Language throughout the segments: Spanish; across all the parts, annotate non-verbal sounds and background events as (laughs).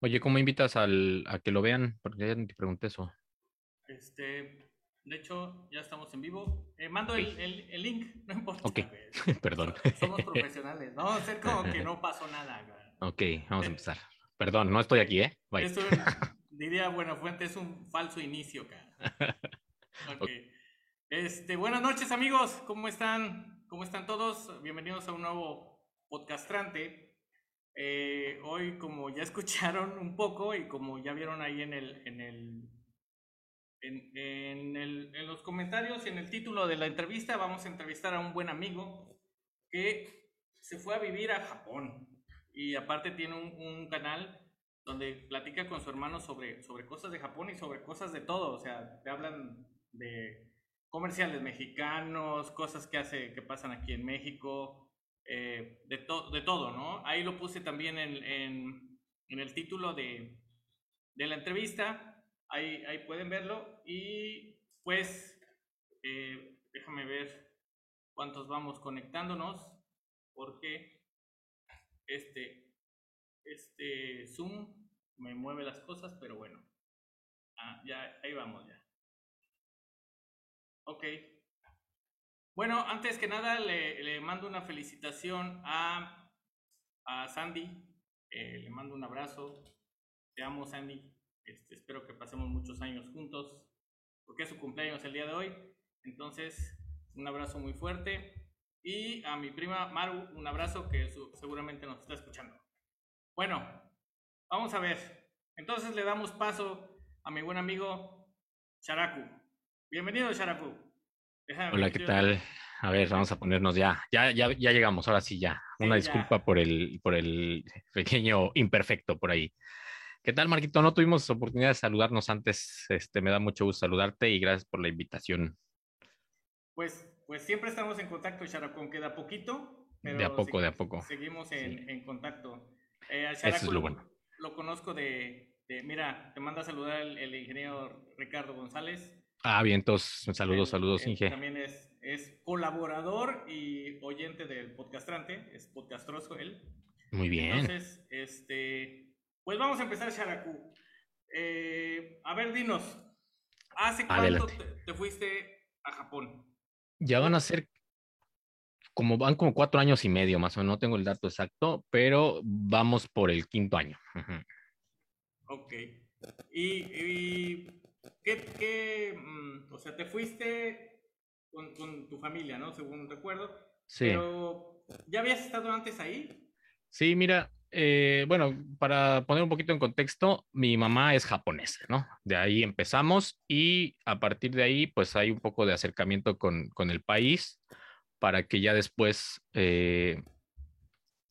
Oye, ¿cómo invitas al, a que lo vean? Porque ya te pregunté eso. Este, de hecho, ya estamos en vivo. Eh, mando el, el, el, link, (laughs) no importa. Ok, (laughs) perdón. Somos profesionales, no vamos a hacer como que no pasó nada. Ok, vamos a empezar. Perdón, no estoy aquí, ¿eh? Bye. Esto, diría Buenafuente, es un falso inicio, cara. (laughs) Ok. Este, buenas noches, amigos. ¿Cómo están? ¿Cómo están todos? Bienvenidos a un nuevo podcastrante. Eh, hoy, como ya escucharon un poco y como ya vieron ahí en el, en el, en, el, en los comentarios y en el título de la entrevista, vamos a entrevistar a un buen amigo que se fue a vivir a Japón. Y aparte tiene un, un canal donde platica con su hermano sobre, sobre cosas de Japón y sobre cosas de todo, o sea, te hablan de comerciales mexicanos, cosas que hace, que pasan aquí en México, eh, de, todo, ¿no? Ahí lo puse también en, el título de, la entrevista, ahí, ahí pueden verlo y pues eh, déjame ver cuántos vamos conectándonos, porque este, este Zoom me mueve las cosas, pero bueno, ah, ya, ahí vamos ya. Ok, bueno, antes que nada le, mando una felicitación a, Sandy, eh, le mando un abrazo, te amo Sandy, este, espero que pasemos muchos años juntos, porque es su cumpleaños el día de hoy, entonces un abrazo muy fuerte y a mi prima Maru un abrazo que seguramente nos está escuchando. Bueno, vamos a ver, entonces le damos paso a mi buen amigo Sharaku. Bienvenido Sharaku. Hola, ¿qué tal? A ver, vamos a ponernos ya. Ya, ya, ya llegamos, ahora sí ya. Una disculpa por el, por el (laughs) pequeño imperfecto por ahí. ¿Qué tal, Marquito? No tuvimos oportunidad de saludarnos antes. Este, me da mucho gusto saludarte y gracias por la invitación. Pues, pues siempre estamos en contacto, Characón, queda poquito. de a poco, de a poco. Seguimos en, en contacto. Eh, Eso es lo bueno. Lo, conozco de, de, mira, te manda a saludar el, el ingeniero Ricardo González. Ah, bien, entonces saludos, saludos, Inge. También es, es colaborador y oyente del podcastrante, es podcastroso él. Muy bien. Entonces, este, pues vamos a empezar, Sharaku. Eh, a ver, dinos, ¿hace cuánto te, fuiste a Japón? Ya van a ser como van como cuatro años y medio más o menos, no tengo el dato exacto, pero vamos por el quinto año. Ok. y ¿Qué, qué mm, o sea, te fuiste con, con, tu familia, ¿no? Según recuerdo. Sí. Pero, ¿ya habías estado antes ahí? Sí, mira, eh, bueno, para poner un poquito en contexto, mi mamá es japonesa, ¿no? De ahí empezamos y a partir de ahí, pues hay un poco de acercamiento con, con el país para que ya después eh,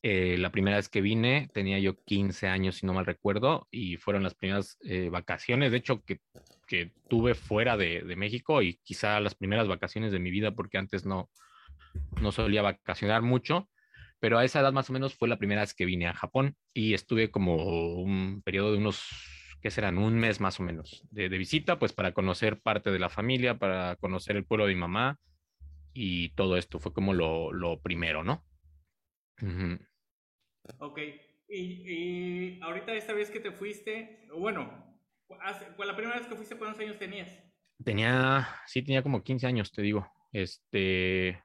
eh, la primera vez que vine tenía yo 15 años, si no mal recuerdo, y fueron las primeras eh, vacaciones, de hecho, que, que tuve fuera de, de, México y quizá las primeras vacaciones de mi vida, porque antes no, no solía vacacionar mucho, pero a esa edad más o menos fue la primera vez que vine a Japón y estuve como un periodo de unos, ¿qué serán? Un mes más o menos de, de visita, pues para conocer parte de la familia, para conocer el pueblo de mi mamá y todo esto fue como lo, lo primero, ¿no? Ok. Y, y, ahorita esta vez que te fuiste, bueno, la primera vez que fuiste, ¿cuántos años tenías? Tenía, sí, tenía como 15 años, te digo. Este,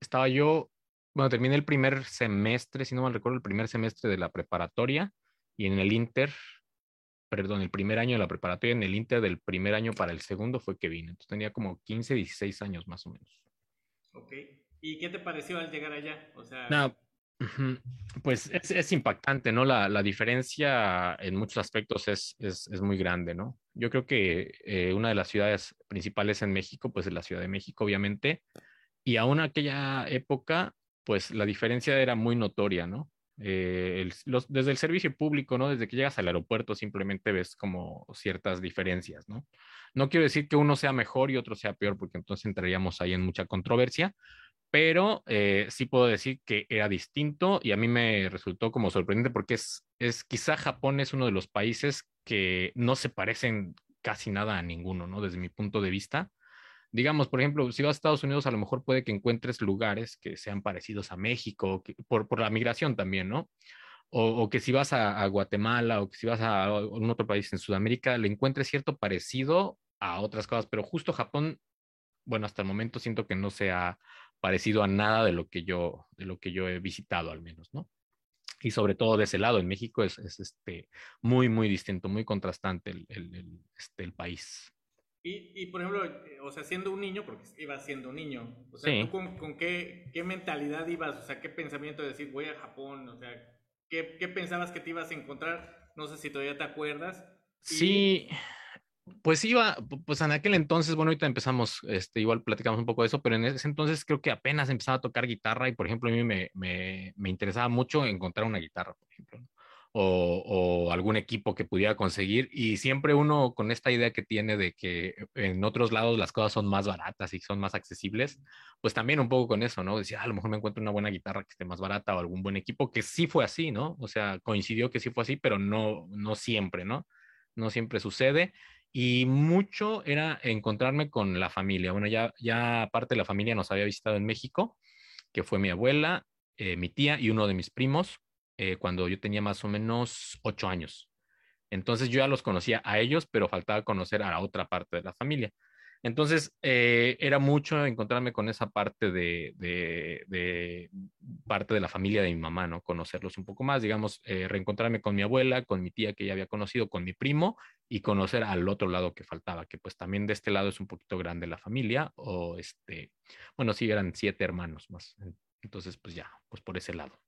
estaba yo, bueno, terminé el primer semestre, si no mal recuerdo, el primer semestre de la preparatoria y en el Inter, perdón, el primer año de la preparatoria, en el Inter del primer año para el segundo fue que vine. Entonces tenía como 15, 16 años más o menos. Ok. ¿Y qué te pareció al llegar allá? O sea... No, pues es, impactante, ¿no? La, la, diferencia en muchos aspectos es, es, muy grande, ¿no? Yo creo que eh, una de las ciudades principales en México, pues es la Ciudad de México, obviamente, y aún aquella época, pues la diferencia era muy notoria, ¿no? Eh, desde el servicio público, ¿no? Desde que llegas al aeropuerto simplemente ves como ciertas diferencias, ¿no? No quiero decir que uno sea mejor y otro sea peor, porque entonces entraríamos ahí en mucha controversia, pero eh, sí puedo decir que era distinto y a mí me resultó como sorprendente porque es, es quizá Japón es uno de los países que no se parecen casi nada a ninguno, ¿no? Desde mi punto de vista. Digamos, por ejemplo, si vas a Estados Unidos, a lo mejor puede que encuentres lugares que sean parecidos a México, por, por la migración también, ¿no? o, que si vas a, Guatemala o que si vas a, un otro país en Sudamérica, le encuentres cierto parecido a otras cosas, pero justo Japón, bueno, hasta el momento siento que no se parecido a nada de lo que yo, de lo que yo he visitado al menos, ¿no? Y sobre todo de ese lado, en México es, este, muy, muy distinto, muy contrastante el, el, este, el país. Y, y, por ejemplo, eh, o sea, siendo un niño, porque ibas siendo un niño, o sea, ¿tú con, con qué, qué, mentalidad ibas? O sea, ¿qué pensamiento de decir voy a Japón? O sea, ¿qué, ¿qué, pensabas que te ibas a encontrar? No sé si todavía te acuerdas. Sí, pues iba, pues en aquel entonces, bueno, ahorita empezamos, este, igual platicamos un poco de eso, pero en ese entonces creo que apenas empezaba a tocar guitarra y, por ejemplo, a mí me, me, me interesaba mucho encontrar una guitarra, por ejemplo o, algún equipo que pudiera conseguir. Y siempre uno con esta idea que tiene de que en otros lados las cosas son más baratas y son más accesibles, pues también un poco con eso, ¿no? Decía, ah, a lo mejor me encuentro una buena guitarra que esté más barata o algún buen equipo, que sí fue así, ¿no? O sea, coincidió que sí fue así, pero no, no siempre, ¿no? No siempre sucede. Y mucho era encontrarme con la familia. Bueno, ya, ya parte de la familia nos había visitado en México, que fue mi abuela, eh, mi tía y uno de mis primos eh, cuando yo tenía más o menos ocho años. Entonces yo ya los conocía a ellos, pero faltaba conocer a la otra parte de la familia. Entonces eh, era mucho encontrarme con esa parte de, parte de la familia de mi mamá, ¿no? Conocerlos un poco más, digamos, eh, reencontrarme con mi abuela, con mi tía que ya había conocido, con mi primo y conocer al otro lado que faltaba, que pues también de este lado es un poquito grande la familia, o este, bueno, sí, eran siete hermanos más. Entonces, pues ya, pues por ese lado.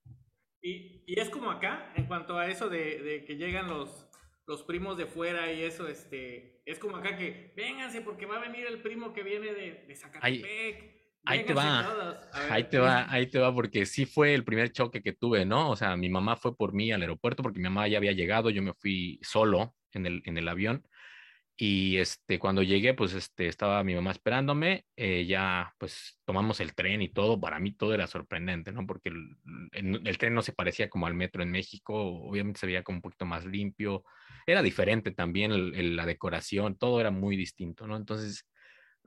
Y, y, es como acá, en cuanto a eso de, que llegan los, los primos de fuera y eso, este, es como acá que, vénganse porque va a venir el primo que viene de, de Zacatepec. Ahí, te va, ahí te va, ahí te va, porque sí fue el primer choque que tuve, ¿no? O sea, mi mamá fue por mí al aeropuerto porque mi mamá ya había llegado, yo me fui solo en el, en el avión y este, cuando llegué, pues este, estaba mi mamá esperándome, eh, ya pues tomamos el tren y todo, para mí todo era sorprendente, ¿no? Porque el, el, tren no se parecía como al metro en México, obviamente se veía como un poquito más limpio, era diferente también la decoración, todo era muy distinto, ¿no? Entonces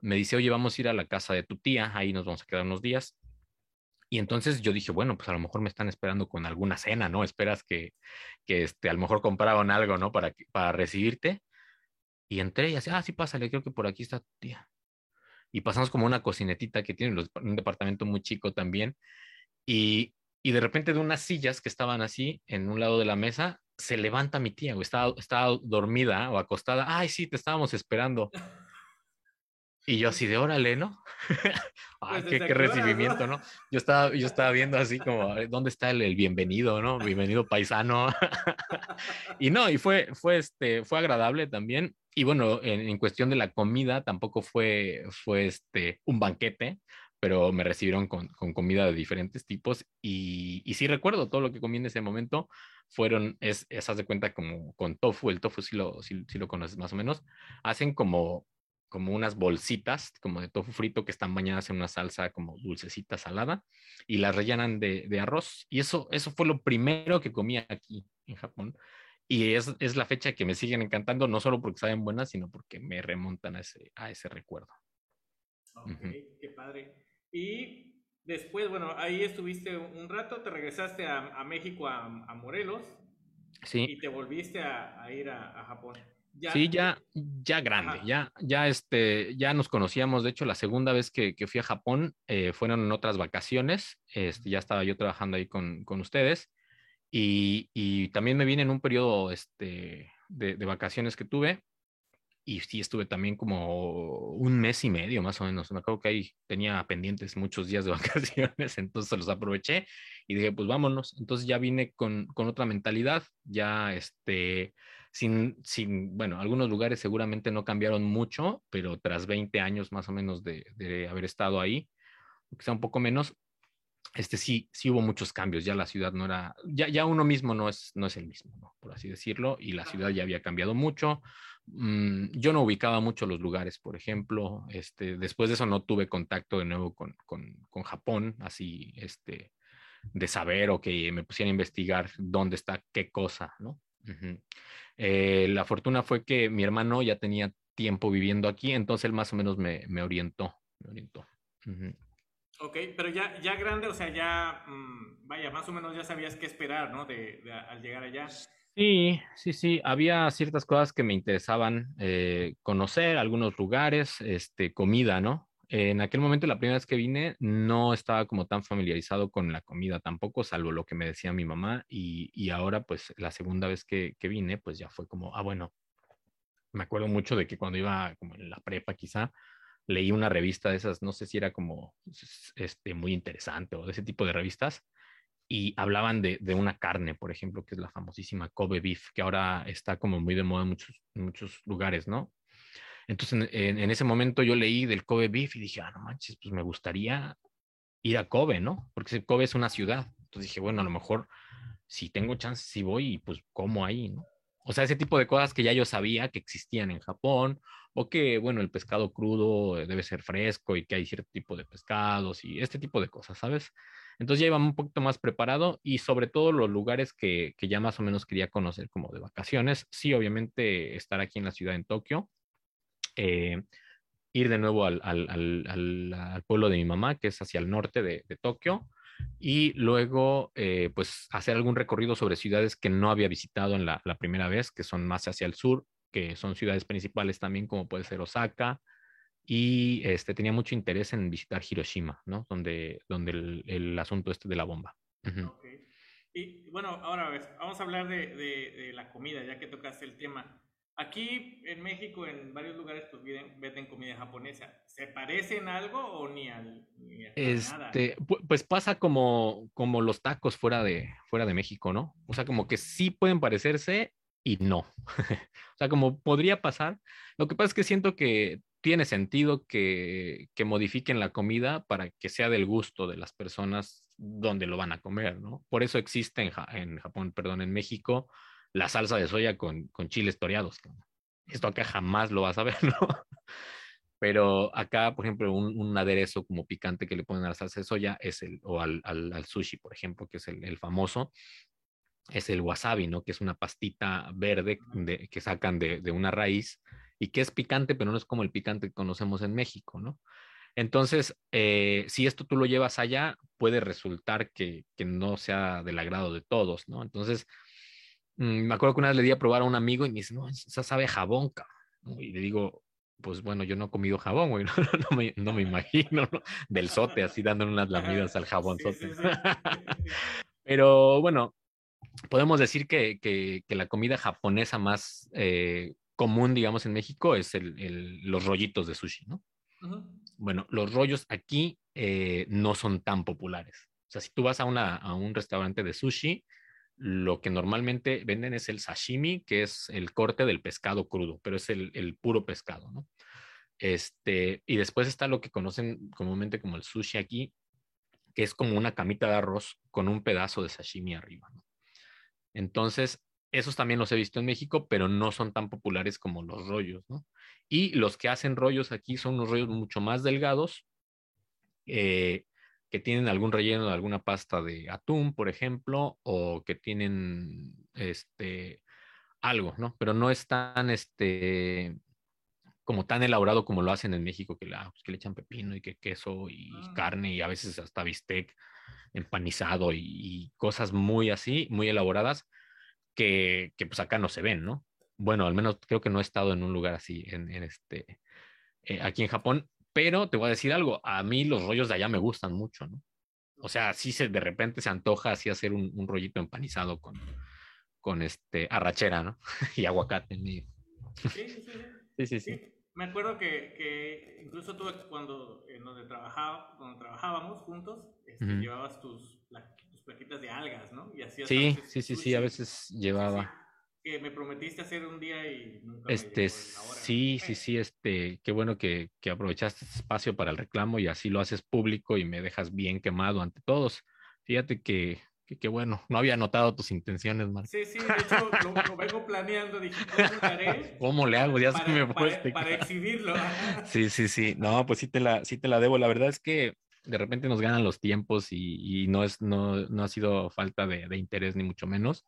me dice, oye, vamos a ir a la casa de tu tía, ahí nos vamos a quedar unos días. Y entonces yo dije, bueno, pues a lo mejor me están esperando con alguna cena, ¿no? Esperas que, que este, a lo mejor compraron algo, ¿no? Para, para recibirte. Y entré y así, ah, sí, pásale, creo que por aquí está tu tía. Y pasamos como una cocinetita que tiene un departamento muy chico también. Y, y de repente de unas sillas que estaban así en un lado de la mesa, se levanta mi tía, o estaba, estaba dormida o acostada. Ay, sí, te estábamos esperando. Y yo así de órale, ¿no? (laughs) ah, qué, qué recibimiento, ¿no? Yo estaba, yo estaba viendo así como, ¿dónde está el, el bienvenido, no? Bienvenido paisano. (laughs) y no, y fue, fue, este, fue agradable también. Y bueno, en, cuestión de la comida, tampoco fue, fue este, un banquete, pero me recibieron con, con comida de diferentes tipos. Y, y, sí recuerdo todo lo que comí en ese momento. Fueron, es, esas de cuenta como con tofu, el tofu sí lo, sí, sí lo conoces más o menos. Hacen como como unas bolsitas como de tofu frito que están bañadas en una salsa como dulcecita salada y las rellenan de, de arroz. Y eso, eso fue lo primero que comí aquí en Japón. Y es, es, la fecha que me siguen encantando, no solo porque saben buenas, sino porque me remontan a ese, a ese recuerdo. Ok, qué padre. Y después, bueno, ahí estuviste un rato, te regresaste a, a México, a, a, Morelos. Sí. Y te volviste a, a ir a, Japón. Sí, ya, ya grande, ya, ya, este, ya nos conocíamos. De hecho, la segunda vez que, que fui a Japón eh, fueron en otras vacaciones. Este, ya estaba yo trabajando ahí con, con ustedes. Y, y, también me vine en un periodo este, de, de, vacaciones que tuve. Y sí, estuve también como un mes y medio más o menos. Me acuerdo que ahí tenía pendientes muchos días de (laughs) vacaciones, entonces los aproveché y dije, pues vámonos. Entonces ya vine con, con otra mentalidad, ya este sin, sin, bueno, algunos lugares seguramente no cambiaron mucho, pero tras 20 años más o menos de, de haber estado ahí, quizá un poco menos, este sí, sí hubo muchos cambios, ya la ciudad no era, ya, ya uno mismo no es, no es el mismo, ¿no? por así decirlo, y la ciudad ya había cambiado mucho. Mm, yo no ubicaba mucho los lugares, por ejemplo, este, después de eso no tuve contacto de nuevo con, con, con Japón, así, este, de saber o que me pusiera a investigar dónde está qué cosa, ¿no? Eh, la fortuna fue que mi hermano ya tenía tiempo viviendo aquí, entonces él más o menos me, orientó. Me orientó. Ok, pero ya, ya grande, o sea, ya, mm, vaya, más o menos ya sabías qué esperar, ¿no? De, al llegar allá. Sí, sí, sí, había ciertas cosas que me interesaban eh, conocer, algunos lugares, este, comida, ¿no? En aquel momento, la primera vez que vine, no estaba como tan familiarizado con la comida tampoco, salvo lo que me decía mi mamá. Y, y ahora, pues, la segunda vez que, que, vine, pues ya fue como, ah, bueno, me acuerdo mucho de que cuando iba como en la prepa, quizá, leí una revista de esas, no sé si era como este, muy interesante o de ese tipo de revistas, y hablaban de, de, una carne, por ejemplo, que es la famosísima Kobe beef, que ahora está como muy de moda en muchos, muchos lugares, ¿no? Entonces, en, en, ese momento yo leí del Kobe beef y dije, ah, no manches, pues me gustaría ir a Kobe, ¿no? Porque Kobe es una ciudad. Entonces dije, bueno, a lo mejor si tengo chance, si voy pues como ahí, ¿no? O sea, ese tipo de cosas que ya yo sabía que existían en Japón, o que, bueno, el pescado crudo debe ser fresco y que hay cierto tipo de pescados y este tipo de cosas, ¿sabes? Entonces ya iba un poquito más preparado y sobre todo los lugares que, que ya más o menos quería conocer como de vacaciones. Sí, obviamente estar aquí en la ciudad en Tokio, eh, ir de nuevo al, al, al, pueblo de mi mamá, que es hacia el norte de, Tokio, y luego eh, pues hacer algún recorrido sobre ciudades que no había visitado en la, primera vez, que son más hacia el sur, que son ciudades principales también, como puede ser Osaka, y este, tenía mucho interés en visitar Hiroshima, ¿no? Donde, donde el, el asunto este de la bomba. Uh -huh. okay. Y bueno, ahora vamos a hablar de, de, de, la comida, ya que tocaste el tema. Aquí en México, en varios lugares, pues venden comida japonesa. ¿Se parecen algo o ni al ni a este, nada? Pues pasa como, como los tacos fuera de, fuera de México, ¿no? O sea, como que sí pueden parecerse y no. (laughs) o sea, como podría pasar. Lo que pasa es que siento que tiene sentido que, que modifiquen la comida para que sea del gusto de las personas donde lo van a comer, ¿no? Por eso existe en, en Japón, perdón, en México la salsa de soya con, con chiles toreados. Esto acá jamás lo vas a (laughs) ver, ¿no? Pero acá, por ejemplo, un, un, aderezo como picante que le ponen a la salsa de soya es el, o al, al, al sushi, por ejemplo, que es el, el, famoso, es el wasabi, ¿no? Que es una pastita verde de, que sacan de, de, una raíz y que es picante, pero no es como el picante que conocemos en México, ¿no? Entonces, eh, si esto tú lo llevas allá, puede resultar que, que no sea del agrado de todos, ¿no? Entonces, me acuerdo que una vez le di a probar a un amigo y me dice, no, esa sabe jabón, cabrón. Y le digo, pues bueno, yo no he comido jabón, güey, (laughs) no, no, me, no me, imagino, ¿no? Del sote, así dándole unas (laughs) lamidas al jabón sote. (laughs) Pero bueno, podemos decir que, que, que la comida japonesa más eh, común, digamos, en México es el, el, los rollitos de sushi, ¿no? Uh -huh. Bueno, los rollos aquí eh, no son tan populares. O sea, si tú vas a, una, a un restaurante de sushi, lo que normalmente venden es el sashimi, que es el corte del pescado crudo, pero es el, el, puro pescado, ¿no? Este, y después está lo que conocen comúnmente como el sushi aquí, que es como una camita de arroz con un pedazo de sashimi arriba, ¿no? Entonces, esos también los he visto en México, pero no son tan populares como los rollos, ¿no? Y los que hacen rollos aquí son unos rollos mucho más delgados, eh, que tienen algún relleno de alguna pasta de atún, por ejemplo, o que tienen este algo, ¿no? Pero no es tan este como tan elaborado como lo hacen en México, que, la, pues, que le echan pepino y que queso y ah. carne y a veces hasta bistec empanizado y, y, cosas muy así, muy elaboradas, que, que, pues acá no se ven, ¿no? Bueno, al menos creo que no he estado en un lugar así en, en este, eh, aquí en Japón, pero te voy a decir algo, a mí los rollos de allá me gustan mucho, ¿no? O sea, sí se de repente se antoja así hacer un, un rollito empanizado con, con este arrachera, ¿no? (laughs) y aguacate en medio. Sí, sí, sí. (laughs) sí, sí, sí. Me acuerdo que, que incluso tú cuando en donde, trabajaba, cuando trabajábamos juntos, este, uh -huh. llevabas tus, la, tus plaquitas de algas, ¿no? Y hacías sí, sí, sí, sí, a veces llevaba que me prometiste hacer un día y nunca este, me Sí, sí, sí, este, qué bueno que, que, aprovechaste este espacio para el reclamo y así lo haces público y me dejas bien quemado ante todos. Fíjate que, que, que bueno, no había notado tus intenciones, Marco. Sí, sí, de hecho lo, lo vengo planeando, dije, ¿cómo lo haré? (laughs) ¿Cómo le hago? Ya para, se me fue. Para, para exhibirlo. (laughs) (laughs) sí, sí, sí, no, pues sí te la, sí te la debo. La verdad es que de repente nos ganan los tiempos y, y no, es, no, no ha sido falta de, de interés ni mucho menos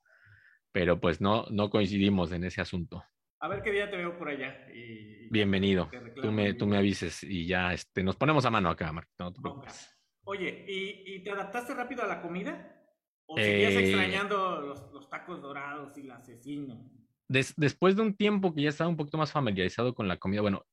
pero pues no, no coincidimos en ese asunto. A ver qué día te veo por allá. Y, Bienvenido. Tú me, tú me avises y ya este, nos ponemos a mano acá, Marco. No te preocupes. Oye, ¿y, ¿y, te adaptaste rápido a la comida? ¿O seguías eh, extrañando los, tacos dorados y el asesino? después de un tiempo que ya estaba un poquito más familiarizado con la comida, bueno,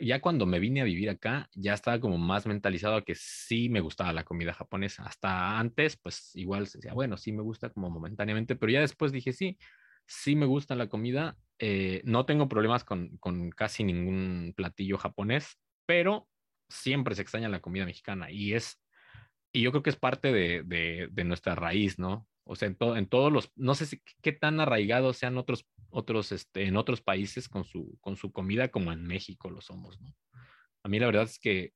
ya cuando me vine a vivir acá, ya estaba como más mentalizado a que sí me gustaba la comida japonesa. Hasta antes, pues igual se decía, bueno, sí me gusta como momentáneamente, pero ya después dije, sí, sí me gusta la comida. Eh, no tengo problemas con, con casi ningún platillo japonés, pero siempre se extraña la comida mexicana y es, y yo creo que es parte de, de, de nuestra raíz, ¿no? O sea, en, en todos los, no sé si, qué tan arraigados sean otros, otros, este, en otros países con su, con su comida como en México lo somos, ¿no? A mí la verdad es que,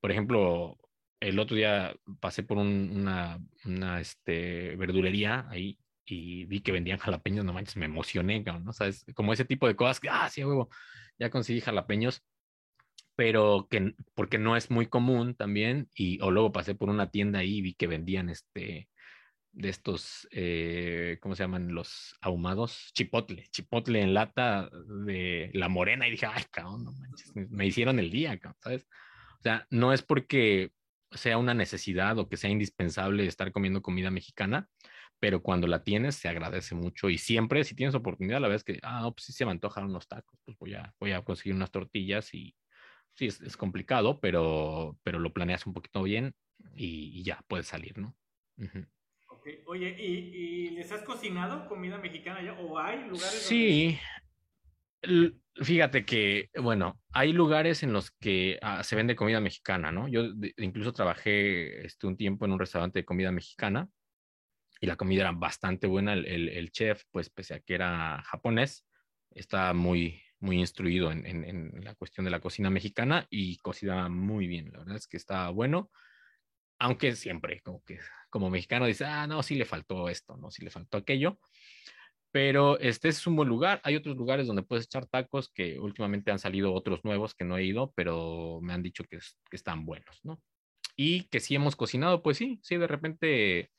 por ejemplo, el otro día pasé por una, una este, verdulería ahí y vi que vendían jalapeños, no manches, me emocioné, ¿no? ¿Sabes? Como ese tipo de cosas que, ah, sí, huevo, ya conseguí jalapeños, pero que, porque no es muy común también, y, o luego pasé por una tienda ahí y vi que vendían este, de estos, eh, ¿cómo se llaman? Los ahumados, chipotle, chipotle en lata de la morena y dije, ay, cabrón, no manches, me hicieron el día, ¿sabes? O sea, no es porque sea una necesidad o que sea indispensable estar comiendo comida mexicana, pero cuando la tienes se agradece mucho y siempre, si tienes oportunidad, la vez que, ah, pues sí se me antojan unos tacos, pues voy a, voy a conseguir unas tortillas y sí, es, complicado, pero, pero lo planeas un poquito bien y, ya puedes salir, ¿no? Oye, ¿y, les has cocinado comida mexicana ya? ¿O hay lugares? Sí. Fíjate que, bueno, hay lugares en los que ah, se vende comida mexicana, ¿no? Yo incluso trabajé este, un tiempo en un restaurante de comida mexicana y la comida era bastante buena. El, chef, pues pese a que era japonés, está muy, muy instruido en, en, la cuestión de la cocina mexicana y cocina muy bien. La verdad es que está bueno aunque siempre como que como mexicano dice, ah, no, sí le faltó esto, no, sí le faltó aquello, pero este es un buen lugar. Hay otros lugares donde puedes echar tacos que últimamente han salido otros nuevos que no he ido, pero me han dicho que, están buenos, ¿no? Y que sí hemos cocinado, pues sí, sí, de repente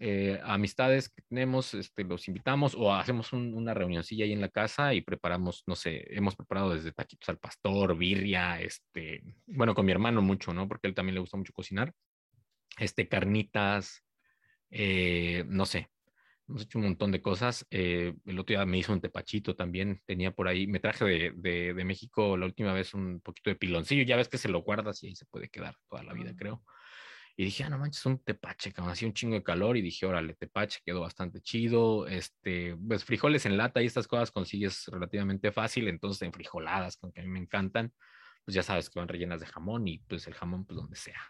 eh, amistades que tenemos, este, los invitamos o hacemos una reunioncilla ahí en la casa y preparamos, no sé, hemos preparado desde taquitos al pastor, birria, este, bueno, con mi hermano mucho, ¿no? Porque él también le gusta mucho cocinar este, carnitas, eh, no sé, hemos hecho un montón de cosas. Eh, el otro día me hizo un tepachito también, tenía por ahí, me traje de, de, México la última vez un poquito de piloncillo, ya ves que se lo guardas y ahí se puede quedar toda la vida, creo. Y dije, ah, no manches, un tepache, como hacía un chingo de calor. Y dije, órale, tepache, quedó bastante chido. Este, pues frijoles en lata y estas cosas consigues relativamente fácil. Entonces, en frijoladas, con que a mí me encantan, pues ya sabes que van rellenas de jamón y pues el jamón, pues donde sea.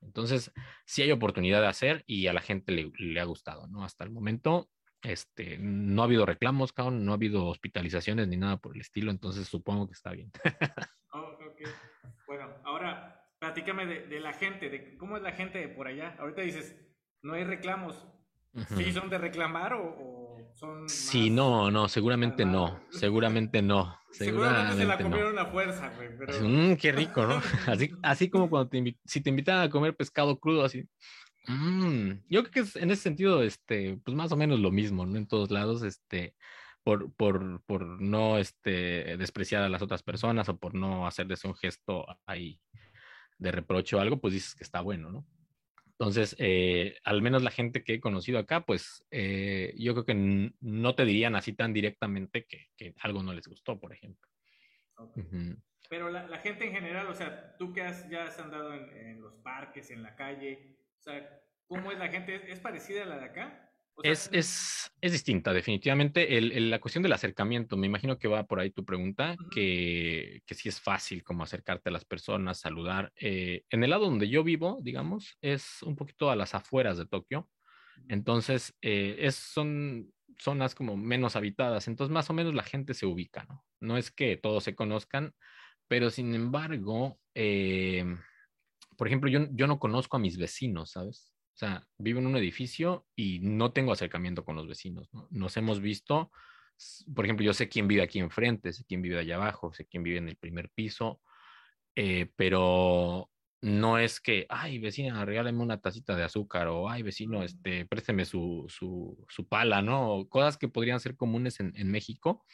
Entonces, sí hay oportunidad de hacer y a la gente le, ha gustado, ¿no? Hasta el momento, este, no ha habido reclamos, no ha habido hospitalizaciones ni nada por el estilo, entonces supongo que está bien. Oh, bueno, ahora platícame de, la gente, de cómo es la gente por allá. Ahorita dices, no hay reclamos. ¿Sí son de reclamar o, son.? Sí, no, no, seguramente no. (laughs) Seguramente no. Seguramente, se la comieron a fuerza, güey. Mm, qué rico, ¿no? (laughs) Así, así como cuando te si te invitan a comer pescado crudo, así. Mm, yo creo que es, en ese sentido, este, pues más o menos lo mismo, ¿no? En todos lados, este, por, por, por no este, despreciar a las otras personas o por no hacerles un gesto ahí de reproche o algo, pues dices que está bueno, ¿no? Entonces, eh, al menos la gente que he conocido acá, pues eh, yo creo que no te dirían así tan directamente que, algo no les gustó, por ejemplo. Pero la, gente en general, o sea, tú que has, ya has andado en, los parques, en la calle, o sea, ¿cómo es la gente? ¿Es parecida a la de acá? Es, es, es, distinta, definitivamente. El, la cuestión del acercamiento, me imagino que va por ahí tu pregunta, que, que sí es fácil como acercarte a las personas, saludar. Eh, en el lado donde yo vivo, digamos, es un poquito a las afueras de Tokio. Entonces, eh, es, son zonas como menos habitadas. Entonces, más o menos la gente se ubica, ¿no? No es que todos se conozcan, pero sin embargo, eh, por ejemplo, yo, yo no conozco a mis vecinos, ¿sabes? O sea, vivo en un edificio y no tengo acercamiento con los vecinos. Nos hemos visto, por ejemplo, yo sé quién vive aquí enfrente, sé quién vive allá abajo, sé quién vive en el primer piso, eh, pero no es que, ay, vecina, regálame una tacita de azúcar o, ay, vecino, este, présteme su, su, su pala, ¿no? Cosas que podrían ser comunes en, en México,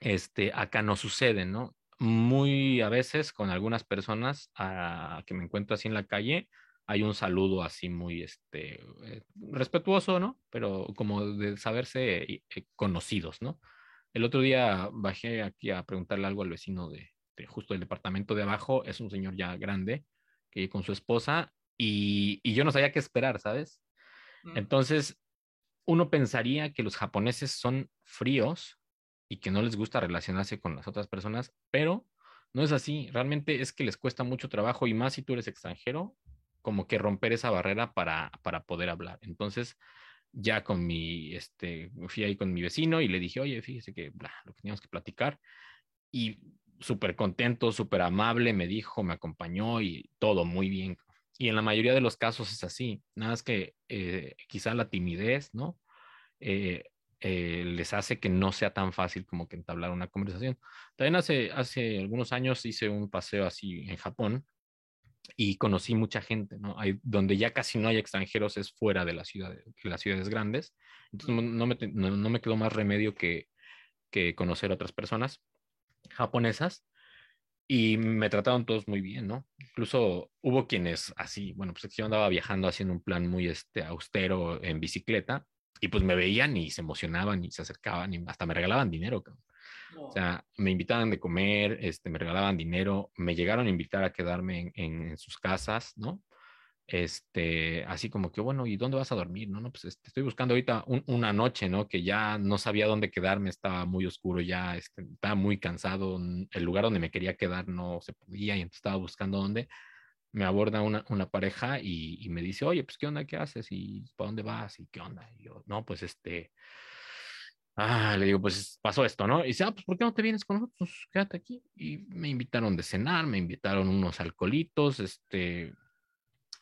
este, acá no suceden, ¿no? Muy a veces con algunas personas a, ah, que me encuentro así en la calle, hay un saludo así muy este, eh, respetuoso, ¿no? Pero como de saberse eh, conocidos, ¿no? El otro día bajé aquí a preguntarle algo al vecino de, justo del departamento de abajo, es un señor ya grande, que con su esposa, y, y yo no sabía qué esperar, ¿sabes? Mm. Entonces, uno pensaría que los japoneses son fríos y que no les gusta relacionarse con las otras personas, pero no es así. Realmente es que les cuesta mucho trabajo y más si tú eres extranjero, como que romper esa barrera para, para poder hablar. Entonces, ya con mi, este, fui ahí con mi vecino y le dije, oye, fíjese que bla, lo que teníamos que platicar. Y súper contento, súper amable, me dijo, me acompañó y todo muy bien. Y en la mayoría de los casos es así. Nada más que eh, quizá la timidez, ¿no? Eh, eh, les hace que no sea tan fácil como que entablar una conversación. También hace, hace algunos años hice un paseo así en Japón y conocí mucha gente, ¿no? Hay, donde ya casi no hay extranjeros es fuera de, la ciudad, de las ciudades grandes. Entonces no me, no, me quedó más remedio que, que conocer a otras personas japonesas y me trataron todos muy bien, ¿no? Incluso hubo quienes así, bueno, pues yo andaba viajando haciendo un plan muy este, austero en bicicleta y pues me veían y se emocionaban y se acercaban y hasta me regalaban dinero. O sea, me invitaban de comer, este, me regalaban dinero, me llegaron a invitar a quedarme en, sus casas, ¿no? Este, así como que, bueno, ¿y dónde vas a dormir? No, no, pues este, estoy buscando ahorita una noche, ¿no? Que ya no sabía dónde quedarme, estaba muy oscuro, ya este, estaba muy cansado, el lugar donde me quería quedar no se podía y entonces estaba buscando dónde. Me aborda una, una pareja y, y, me dice, oye, pues, ¿qué onda? ¿Qué haces? ¿Y para dónde vas? ¿Y qué onda? Y yo, no, pues, este, Ah, le digo, pues pasó esto, ¿no? Y dice, ah, pues ¿por qué no te vienes con nosotros? Quédate aquí. Y me invitaron de cenar, me invitaron unos alcoholitos, este,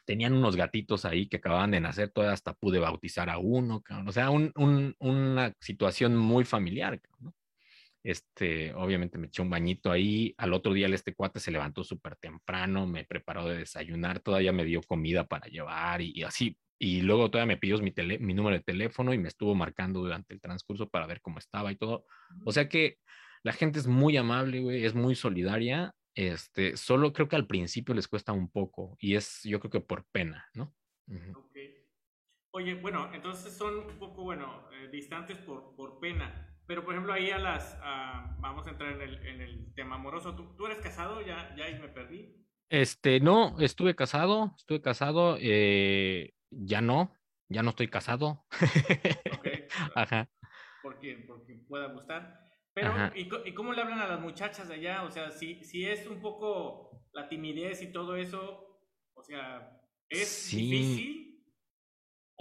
tenían unos gatitos ahí que acababan de nacer, todavía hasta pude bautizar a uno, o sea, un, un, una situación muy familiar, ¿no? Este, obviamente me eché un bañito ahí, al otro día este cuate se levantó súper temprano, me preparó de desayunar, todavía me dio comida para llevar y así, y luego todavía me pidió mi, mi número de teléfono y me estuvo marcando durante el transcurso para ver cómo estaba y todo. O sea que la gente es muy amable, güey, es muy solidaria. Este, solo creo que al principio les cuesta un poco y es, yo creo que por pena, ¿no? Oye, bueno, entonces son un poco, bueno, eh, distantes por, por pena. Pero, por ejemplo, ahí a las, vamos a entrar en el, en el tema amoroso. ¿Tú, ¿Tú, eres casado? Ya, ya ahí me perdí. Este, no, estuve casado, estuve casado. Eh, ya no, ya no estoy casado. (laughs) Ajá. Porque, porque pueda gustar. Pero, ¿y, ¿y, cómo le hablan a las muchachas de allá? O sea, si, si es un poco la timidez y todo eso, o sea, ¿es difícil?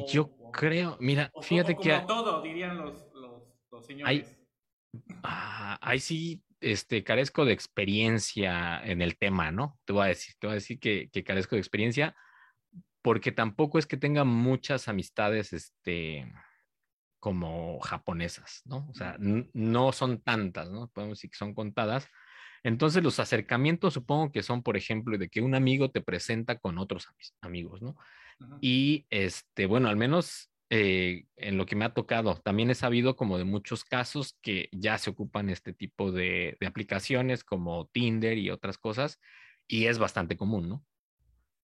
Yo creo, mira, fíjate que... Como todo, dirían los, los, señores. Ah, ahí sí, este, carezco de experiencia en el tema, ¿no? Te voy a decir, te voy a decir que, que carezco de experiencia porque tampoco es que tenga muchas amistades, este, como japonesas, ¿no? O sea, no son tantas, ¿no? Podemos decir que son contadas. Entonces, los acercamientos supongo que son, por ejemplo, de que un amigo te presenta con otros amigos, ¿no? Y, este, bueno, al menos eh, en lo que me ha tocado, también he sabido como de muchos casos que ya se ocupan este tipo de, de aplicaciones como Tinder y otras cosas, y es bastante común, ¿no?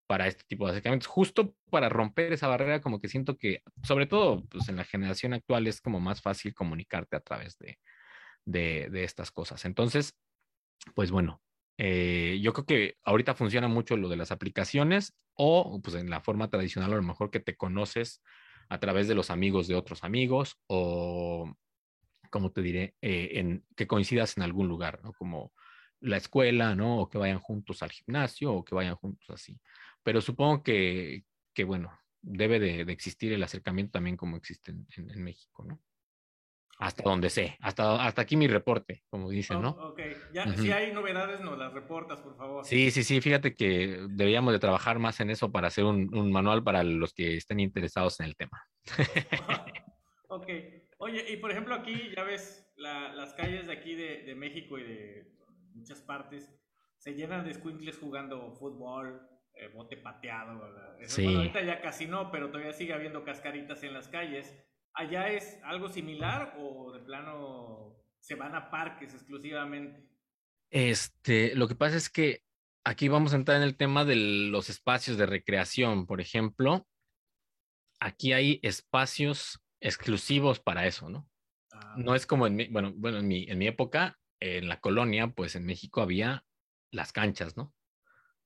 Para este tipo de acercamientos, justo para romper esa barrera, como que siento que, sobre todo, pues en la generación actual es como más fácil comunicarte a través de, de, estas cosas. Entonces, pues bueno, eh, yo creo que ahorita funciona mucho lo de las aplicaciones o pues en la forma tradicional a lo mejor que te conoces a través de los amigos de otros amigos o, como te diré, eh, en, que coincidas en algún lugar, ¿no? Como la escuela, ¿no? O que vayan juntos al gimnasio o que vayan juntos así pero supongo que, que bueno, debe de, existir el acercamiento también como existe en, México, ¿no? Hasta donde sé, hasta, hasta aquí mi reporte, como dicen, ¿no? ok, ya, si hay novedades, nos las reportas, por favor. Sí, sí, sí, fíjate que deberíamos de trabajar más en eso para hacer un, un manual para los que estén interesados en el tema. (laughs) ok, oye, y por ejemplo aquí, ya ves, las calles de aquí de, de México y de muchas partes se llenan de squinkles jugando fútbol, eh, bote pateado. ahorita ya casi no, pero todavía sigue habiendo cascaritas en las calles. ¿Allá es algo similar o de plano se van a parques exclusivamente? Este, lo que pasa es que aquí vamos a entrar en el tema de los espacios de recreación, por ejemplo. Aquí hay espacios exclusivos para eso, ¿no? Ah. No es como en mi, bueno, bueno, en mi, en mi época, en la colonia, pues en México había las canchas, ¿no?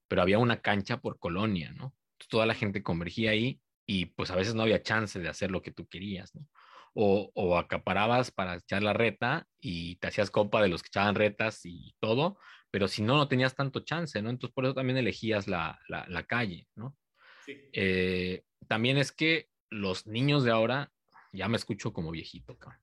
Pero había una cancha por colonia, ¿no? Toda la gente convergía ahí y pues a veces no había chance de hacer lo que tú querías, ¿no? O, o acaparabas para echar la reta y te hacías copa de los que echaban retas y todo, pero si no, no tenías tanto chance, ¿no? Entonces por eso también elegías la, la, calle, ¿no? Sí. Eh, también es que los niños de ahora, ya me escucho como viejito, cabrón.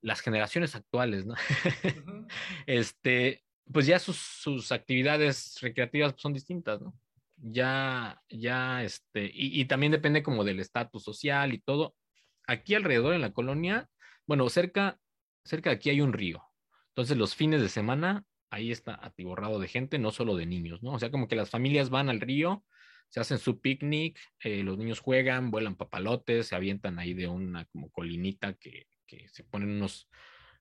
Las generaciones actuales, ¿no? (laughs) Este, pues ya sus, sus actividades recreativas son distintas, ¿no? Ya, ya, este, y, también depende como del estatus social y todo. Aquí alrededor en la colonia, bueno, cerca, cerca de aquí hay un río. Entonces los fines de semana ahí está atiborrado de gente, no solo de niños, ¿no? O sea, como que las familias van al río, se hacen su picnic, eh, los niños juegan, vuelan papalotes, se avientan ahí de una como colinita que, que se ponen unos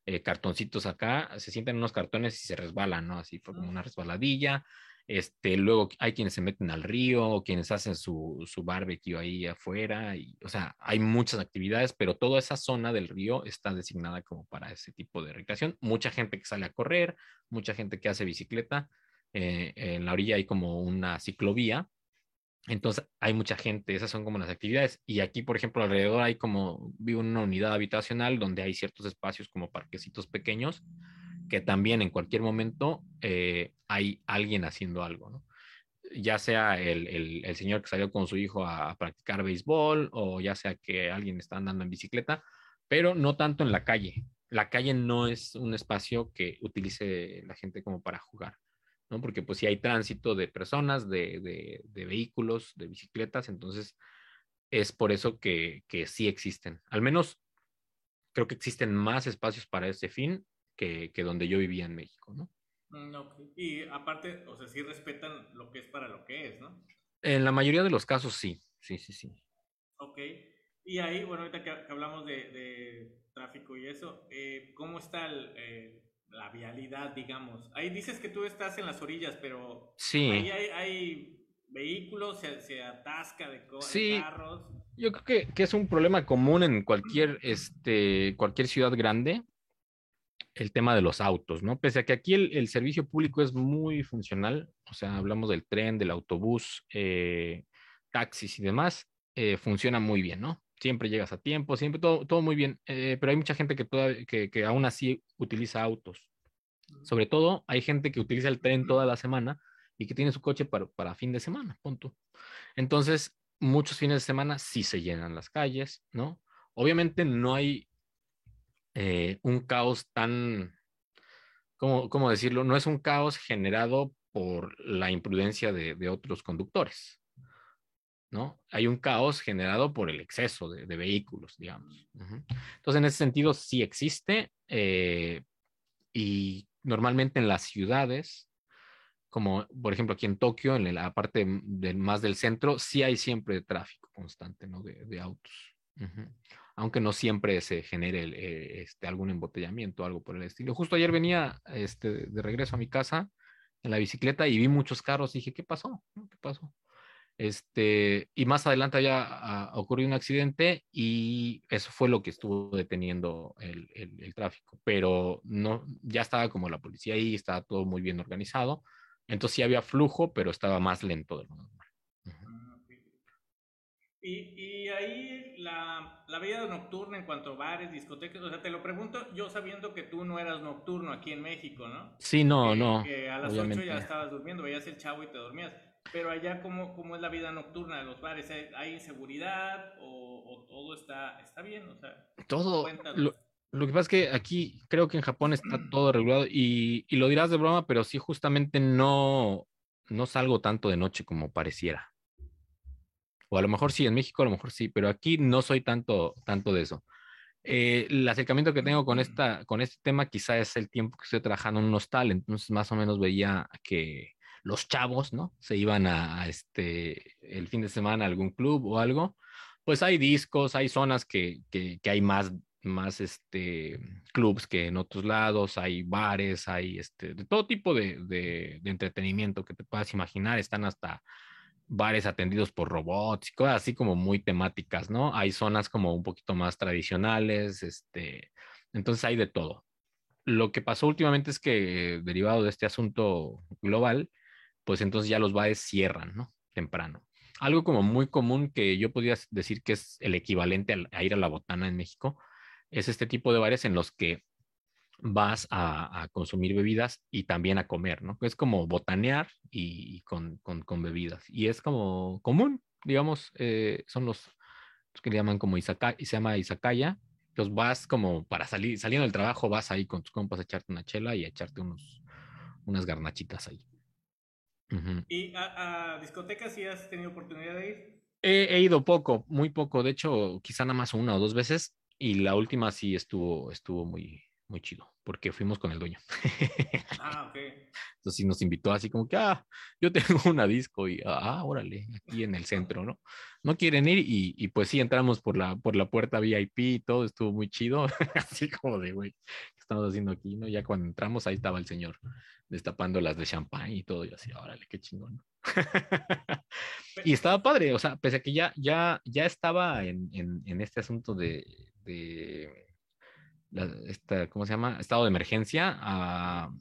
eh, cartoncitos acá, se sientan unos cartones y se resbalan, ¿no? Así fue como una resbaladilla. Este, luego hay quienes se meten al río, o quienes hacen su, su barbecue ahí afuera, y, o sea, hay muchas actividades, pero toda esa zona del río está designada como para ese tipo de recreación. Mucha gente que sale a correr, mucha gente que hace bicicleta. Eh, en la orilla hay como una ciclovía entonces hay mucha gente, esas son como las actividades. Y aquí, por ejemplo, alrededor hay como, vivo en una unidad habitacional donde hay ciertos espacios como parquecitos pequeños que también en cualquier momento eh, hay alguien haciendo algo, ¿no? Ya sea el, el, señor que salió con su hijo a, practicar béisbol o ya sea que alguien está andando en bicicleta, pero no tanto en la calle. La calle no es un espacio que utilice la gente como para jugar. ¿No? Porque pues si hay tránsito de personas, de, vehículos, de bicicletas, entonces es por eso que, que, sí existen. Al menos creo que existen más espacios para ese fin que, donde yo vivía en México, ¿no? Mm, y aparte, o sea, sí respetan lo que es para lo que es, ¿no? En la mayoría de los casos sí, sí, sí, sí. Ok. Y ahí, bueno, ahorita que, hablamos de, tráfico y eso, eh, ¿cómo está el, eh, la vialidad, digamos. Ahí dices que tú estás en las orillas, pero sí. ahí hay, vehículos, se, atasca de, sí. carros. Yo creo que, es un problema común en cualquier, este, cualquier ciudad grande, el tema de los autos, ¿no? Pese a que aquí el, servicio público es muy funcional, o sea, hablamos del tren, del autobús, eh, taxis y demás, eh, funciona muy bien, ¿no? Siempre llegas a tiempo, siempre todo, todo muy bien, eh, pero hay mucha gente que, que, que, aún así utiliza autos. Sobre todo hay gente que utiliza el tren toda la semana y que tiene su coche para, para fin de semana, punto. Entonces, muchos fines de semana sí se llenan las calles, ¿no? Obviamente no hay eh, un caos tan, ¿cómo, ¿cómo, decirlo? No es un caos generado por la imprudencia de, de otros conductores, ¿no? Hay un caos generado por el exceso de, vehículos, digamos. Entonces, en ese sentido, sí existe eh, y normalmente en las ciudades, como por ejemplo aquí en Tokio, en la parte más del centro, sí hay siempre tráfico constante, ¿no? De, autos. Aunque no siempre se genere eh, este, algún embotellamiento o algo por el estilo. Justo ayer venía este, de regreso a mi casa en la bicicleta y vi muchos carros y dije, ¿qué pasó? ¿Qué pasó? Este, y más adelante había ah, ocurrido un accidente y eso fue lo que estuvo deteniendo el, el, tráfico. Pero no, ya estaba como la policía ahí, estaba todo muy bien organizado. Entonces sí había flujo, pero estaba más lento de lo normal. Ah, y, y, ahí la, la, vida nocturna en cuanto a bares, discotecas, o sea, te lo pregunto yo sabiendo que tú no eras nocturno aquí en México, ¿no? Sí, no, no. Que a las ocho ya estabas durmiendo, veías el chavo y te dormías. Pero allá, ¿cómo, cómo es la vida nocturna de los bares? ¿Hay inseguridad o, todo está, está bien? O sea, todo. Lo, que pasa es que aquí creo que en Japón está todo regulado y, y, lo dirás de broma, pero sí justamente no, no salgo tanto de noche como pareciera. O a lo mejor sí, en México a lo mejor sí, pero aquí no soy tanto, tanto de eso. Eh, el acercamiento que tengo con, esta, con este tema quizá es el tiempo que estoy trabajando en un hostal, entonces más o menos veía que los chavos, ¿no? Se iban a, este, el fin de semana a algún club o algo, pues hay discos, hay zonas que, que, hay más, más este, clubs que en otros lados, hay bares, hay este, de todo tipo de, de, entretenimiento que te puedas imaginar, están hasta bares atendidos por robots y cosas así como muy temáticas, ¿no? Hay zonas como un poquito más tradicionales, este, entonces hay de todo. Lo que pasó últimamente es que derivado de este asunto global, pues entonces ya los bares cierran, ¿no? Temprano. Algo como muy común que yo podría decir que es el equivalente a ir a la botana en México, es este tipo de bares en los que vas a, consumir bebidas y también a comer, ¿no? Es como botanear y, con, bebidas. Y es como común, digamos, eh, son los, que le llaman como Isaka, y se llama Izakaya. Entonces vas como para salir, saliendo del trabajo, vas ahí con tus compas a echarte una chela y a echarte unos, unas garnachitas ahí. ¿Y a, discotecas si has tenido oportunidad de ir? He, he, ido poco, muy poco. De hecho, quizá nada más una o dos veces. Y la última sí estuvo, estuvo muy, muy chido, porque fuimos con el dueño. Ah, ok. Entonces nos invitó así como que, ah, yo tengo una disco y, ah, órale, aquí en el centro, ¿no? No quieren ir y, y pues sí entramos por la, por la puerta VIP y todo, estuvo muy chido, (laughs) así como de, güey, ¿qué estamos haciendo aquí, no? Ya cuando entramos ahí estaba el señor destapando las de champán y todo, y así, órale, qué chingón. (laughs) y estaba padre, o sea, pese a que ya, ya, ya estaba en, en, en este asunto de, de esta, ¿cómo se llama? Estado de emergencia, ah,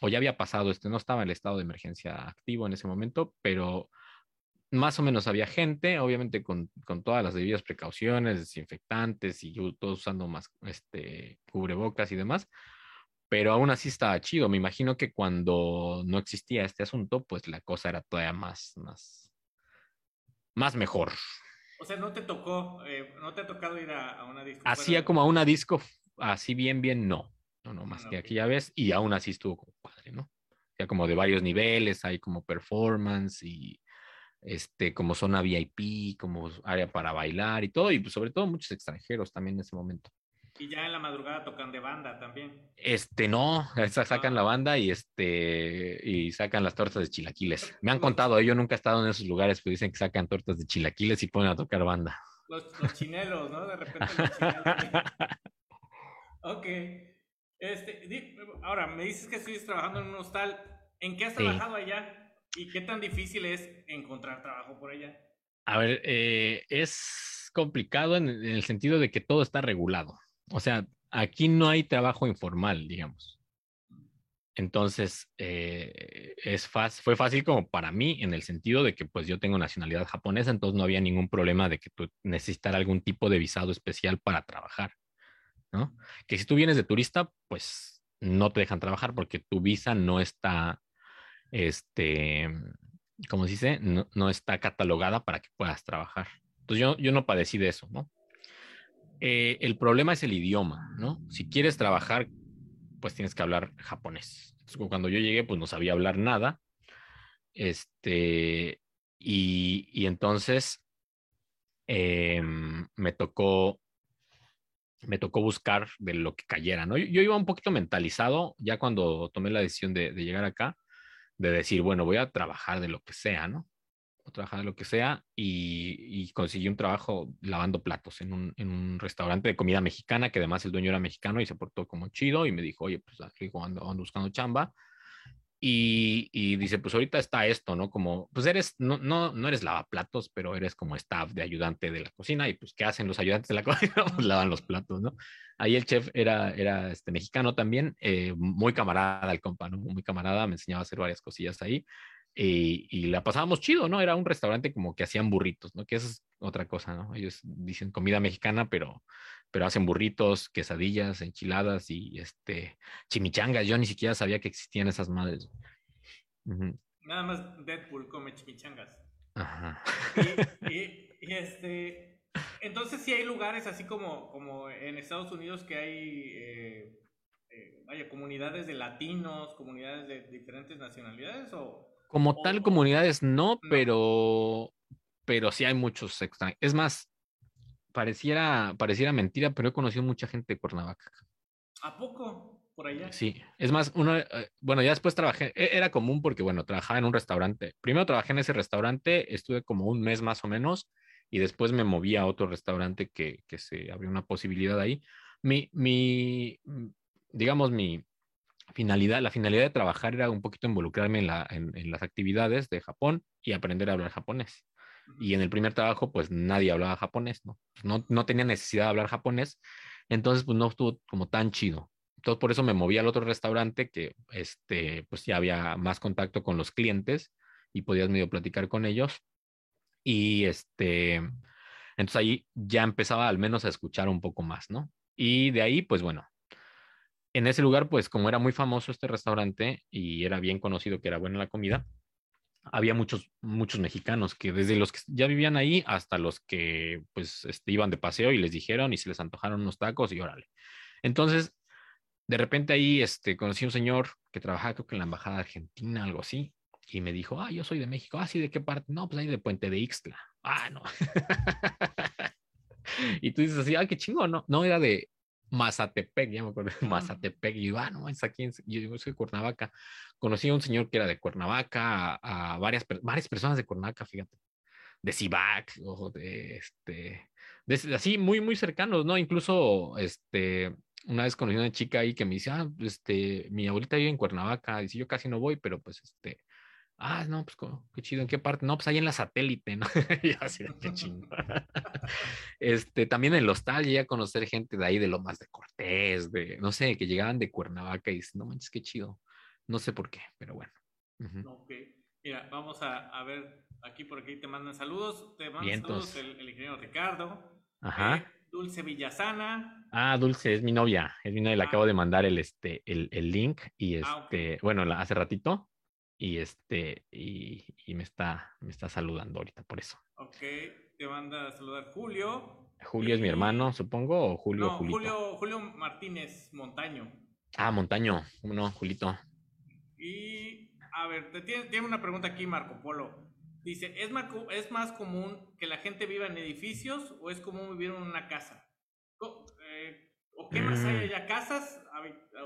o ya había pasado, este no estaba el estado de emergencia activo en ese momento, pero más o menos había gente, obviamente con, con todas las debidas precauciones, desinfectantes y todos usando más este, cubrebocas y demás, pero aún así estaba chido. Me imagino que cuando no existía este asunto, pues la cosa era todavía más, más, más mejor. O sea, no te tocó, eh, no te ha tocado ir a, una disco. Hacía como a una disco, así bien, bien, no. No, no, más que aquí ya ves, y aún así estuvo como padre, ¿no? Ya como de varios niveles, hay como performance y este, como zona VIP, como área para bailar y todo, y pues sobre todo muchos extranjeros también en ese momento. Y ya en la madrugada tocan de banda también. Este, no, (laughs) sacan la banda y este, y sacan las tortas de chilaquiles. Me han contado, yo nunca he estado en esos lugares, pero dicen que sacan tortas de chilaquiles y ponen a tocar banda. Los, chinelos, ¿no? De repente los chinelos. (laughs) ok. Este, ahora, me dices que estuviste trabajando en un hostal. ¿En qué has trabajado allá? ¿Y qué tan difícil es encontrar trabajo por allá? A ver, eh, es complicado en el sentido de que todo está regulado. O sea, aquí no hay trabajo informal, digamos. Entonces, eh, es fue fácil como para mí en el sentido de que pues yo tengo nacionalidad japonesa, entonces no había ningún problema de que tú necesitara algún tipo de visado especial para trabajar, Que si tú vienes de turista, pues no te dejan trabajar porque tu visa no está, este, ¿cómo se dice? No, no está catalogada para que puedas trabajar. Entonces yo, yo no padecí de eso, ¿no? Eh, el problema es el idioma, ¿no? Si quieres trabajar, pues tienes que hablar japonés. cuando yo llegué, pues no sabía hablar nada. Este, y, entonces em, me tocó me tocó buscar de lo que cayera, ¿no? Yo, iba un poquito mentalizado ya cuando tomé la decisión de, llegar acá, de decir, bueno, voy a trabajar de lo que sea, ¿no? o trabajar de lo que sea y, conseguí un trabajo lavando platos en un, restaurante de comida mexicana, que además el dueño era mexicano y se portó como chido y me dijo, oye, pues aquí ando, ando buscando chamba. Y, y, dice, pues ahorita está esto, ¿no? Como, pues eres, no, no, no eres lavaplatos, pero eres como staff de ayudante de la cocina y pues, ¿qué hacen los ayudantes de la (laughs) cocina? pues lavan los platos, ¿no? Ahí el chef era, era este, mexicano también, eh, muy camarada el compa, ¿no? Muy camarada, me enseñaba a hacer varias cosillas ahí y, la pasábamos chido, ¿no? Era un restaurante como que hacían burritos, ¿no? Que eso es otra cosa, ¿no? Ellos dicen comida mexicana, pero, pero hacen burritos, quesadillas, enchiladas y este chimichangas. Yo ni siquiera sabía que existían esas madres. Nada más Deadpool come chimichangas. Ajá. (laughs) Y, este, entonces sí hay lugares así como, como en Estados Unidos que hay, eh, eh, vaya, comunidades de latinos, comunidades de diferentes nacionalidades o como tal, comunidades no, pero, pero sí hay muchos extranjeros. Es más, pareciera, pareciera mentira, pero he conocido mucha gente de Cuernavaca. ¿A poco? Por allá. Sí, es más, uno, eh, bueno, ya después trabajé, e, era común porque, bueno, trabajaba en un restaurante. Primero trabajé en ese restaurante, estuve como un mes más o menos, y después me moví a otro restaurante que, que se abrió una posibilidad ahí mi, mi, digamos, mi finalidad, la finalidad de trabajar era un poquito involucrarme en, la, en, en las actividades de Japón y aprender a hablar japonés. Y en el primer trabajo, pues nadie hablaba japonés, ¿no? No, no tenía necesidad de hablar japonés, entonces pues no estuvo como tan chido. Entonces por eso me moví al otro restaurante que, este, pues ya había más contacto con los clientes y podías medio platicar con ellos. Y este, entonces ahí ya empezaba al menos a escuchar un poco más, ¿no? Y de ahí, pues bueno, en ese lugar, pues como era muy famoso este restaurante y era bien conocido que era buena la comida, había muchos, muchos mexicanos que desde los que ya vivían ahí hasta los que pues este, iban de paseo y les dijeron y se les antojaron unos tacos y órale. Entonces, de repente ahí este, conocí a un señor que trabajaba creo que en la embajada argentina, algo así, y me dijo, ah, yo soy de México, ah, sí, ¿de qué parte? No, pues ahí de Puente de Ixtla. Ah, no. (laughs) y tú dices así, ah, qué chingo, no, no, era de, Mazatepec, ya me acuerdo, (laughs) Mazatepec, y yo, ah, no, es aquí, yo digo, soy de Cuernavaca. Conocí a un señor que era de Cuernavaca, a, varias, varias personas de Cuernavaca, fíjate, de Cibac, o de este, de, así muy, muy cercanos, ¿no? Incluso, este, una vez conocí a una chica ahí que me dice, ah, este, mi abuelita vive en Cuernavaca, si yo casi no voy, pero pues, este, Ah, no, pues qué chido, ¿en qué parte? No, pues ahí en la satélite, ¿no? (laughs) y así de qué chingo. (laughs) este, también en el hostal llegué a conocer gente de ahí, de lo más de Cortés, de, no sé, que llegaban de Cuernavaca y dicen, no manches, qué chido. No sé por qué, pero bueno. Ok, mira, vamos a, a, ver, aquí por aquí te mandan saludos, te mandan saludos el, ingeniero Ricardo. Ajá. Eh, Dulce Villasana. Ah, Dulce, es mi novia, es mi novia, le ah. acabo de mandar el, este, el, el link y ah, este, bueno, hace ratito y este y, y, me está me está saludando ahorita por eso. Ok, te manda a saludar Julio. Julio es mi hermano, supongo, o Julio no, Julio, Julio Martínez Montaño. Ah, Montaño, no, Julito. Y a ver, te tiene, tiene, una pregunta aquí Marco Polo. Dice, ¿es más, ¿es más común que la gente viva en edificios o es común vivir en una casa? ¿O, eh, qué más hay mm. allá? ¿Casas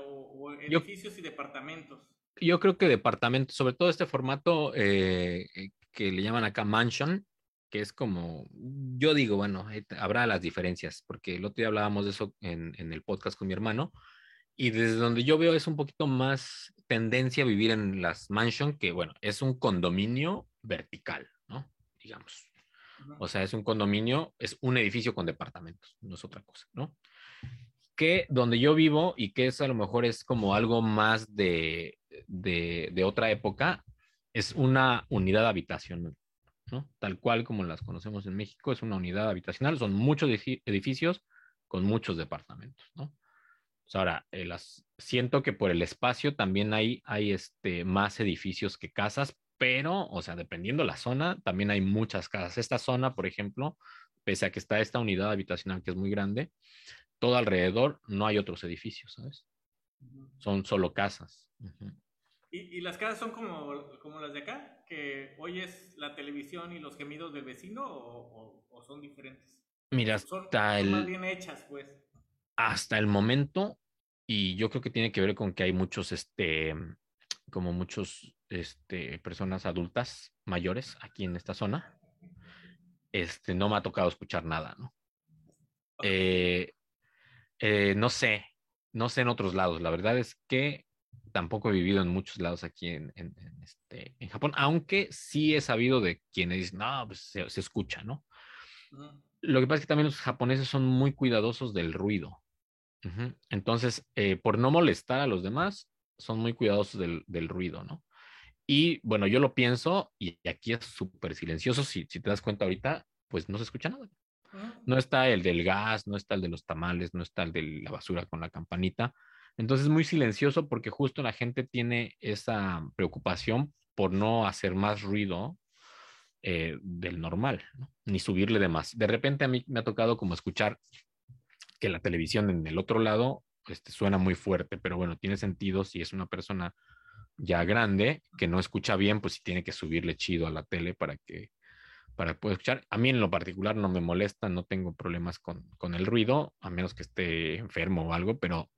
o, edificios y departamentos? Yo creo que departamento, sobre todo este formato eh, eh, que le llaman acá mansion, que es como, yo digo, bueno, habrá las diferencias, porque el otro día hablábamos de eso en, en, el podcast con mi hermano, y desde donde yo veo es un poquito más tendencia a vivir en las mansion, que bueno, es un condominio vertical, ¿no? Digamos. O sea, es un condominio, es un edificio con departamentos, no es otra cosa, ¿no? Que donde yo vivo y que es a lo mejor es como algo más de de, otra época, es una unidad habitacional, ¿no? Tal cual como las conocemos en México, es una unidad habitacional, son muchos edificios con muchos departamentos, ¿no? Pues ahora, eh, las, siento que por el espacio también hay, hay este, más edificios que casas, pero, o sea, dependiendo la zona, también hay muchas casas. Esta zona, por ejemplo, pese a que está esta unidad habitacional que es muy grande, todo alrededor no hay otros edificios, ¿sabes? Son solo casas. ¿Y, las casas son como, como las de acá? ¿Que oyes la televisión y los gemidos del vecino o, o, son diferentes? Mira, son, hasta el, más bien hechas, pues. Hasta el momento, y yo creo que tiene que ver con que hay muchos, este, como muchos, este, personas adultas mayores aquí en esta zona. Este, no me ha tocado escuchar nada, ¿no? Eh, eh, no sé, no sé en otros lados. La verdad es que tampoco he vivido en muchos lados aquí en, este, en Japón, aunque sí he sabido de quienes dicen, no, pues se, escucha, ¿no? Lo que pasa es que también los japoneses son muy cuidadosos del ruido. Entonces, eh, por no molestar a los demás, son muy cuidadosos del, del, ruido, ¿no? Y bueno, yo lo pienso y aquí es súper silencioso. Si, si te das cuenta ahorita, pues no se escucha nada. No está el del gas, no está el de los tamales, no está el de la basura con la campanita entonces es muy silencioso porque justo la gente tiene esa preocupación por no hacer más ruido eh, del normal, ni subirle de más. De repente a mí me ha tocado como escuchar que la televisión en el otro lado este, suena muy fuerte, pero bueno, tiene sentido si es una persona ya grande que no escucha bien, pues si tiene que subirle chido a la tele para que para poder escuchar. A mí en lo particular no me molesta, no tengo problemas con, con el ruido, a menos que esté enfermo o algo, pero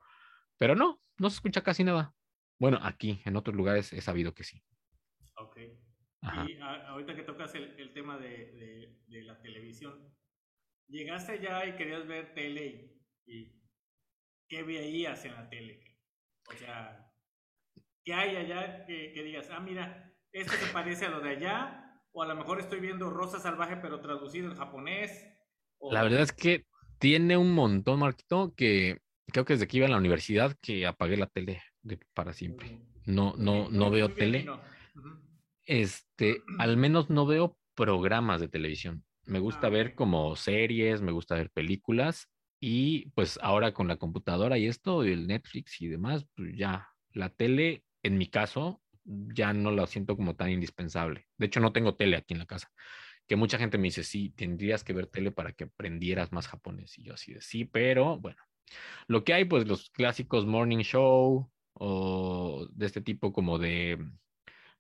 pero no, no se escucha casi nada. Bueno, aquí, en otros lugares he sabido que sí. Ok. Y ahorita que tocas el, tema de, de, la televisión, ¿llegaste ya y querías ver tele y, ¿qué veías en la tele? O sea, ¿qué hay allá que, que digas, ah, mira, esto se parece a lo de allá? O a lo mejor estoy viendo Rosa Salvaje, pero traducido en japonés. La verdad es que tiene un montón, Marquito, que creo que desde que iba a la universidad que apagué la tele de, para siempre. No, no, no veo tele. Este, al menos no veo programas de televisión. Me gusta ah, ver como series, me gusta ver películas y pues ahora con la computadora y esto, el Netflix y demás, pues ya la tele, en mi caso, ya no la siento como tan indispensable. De hecho, no tengo tele aquí en la casa. Que mucha gente me dice, sí, tendrías que ver tele para que aprendieras más japonés. Y yo así de sí, pero bueno, lo que hay, pues los clásicos morning show o de este tipo como de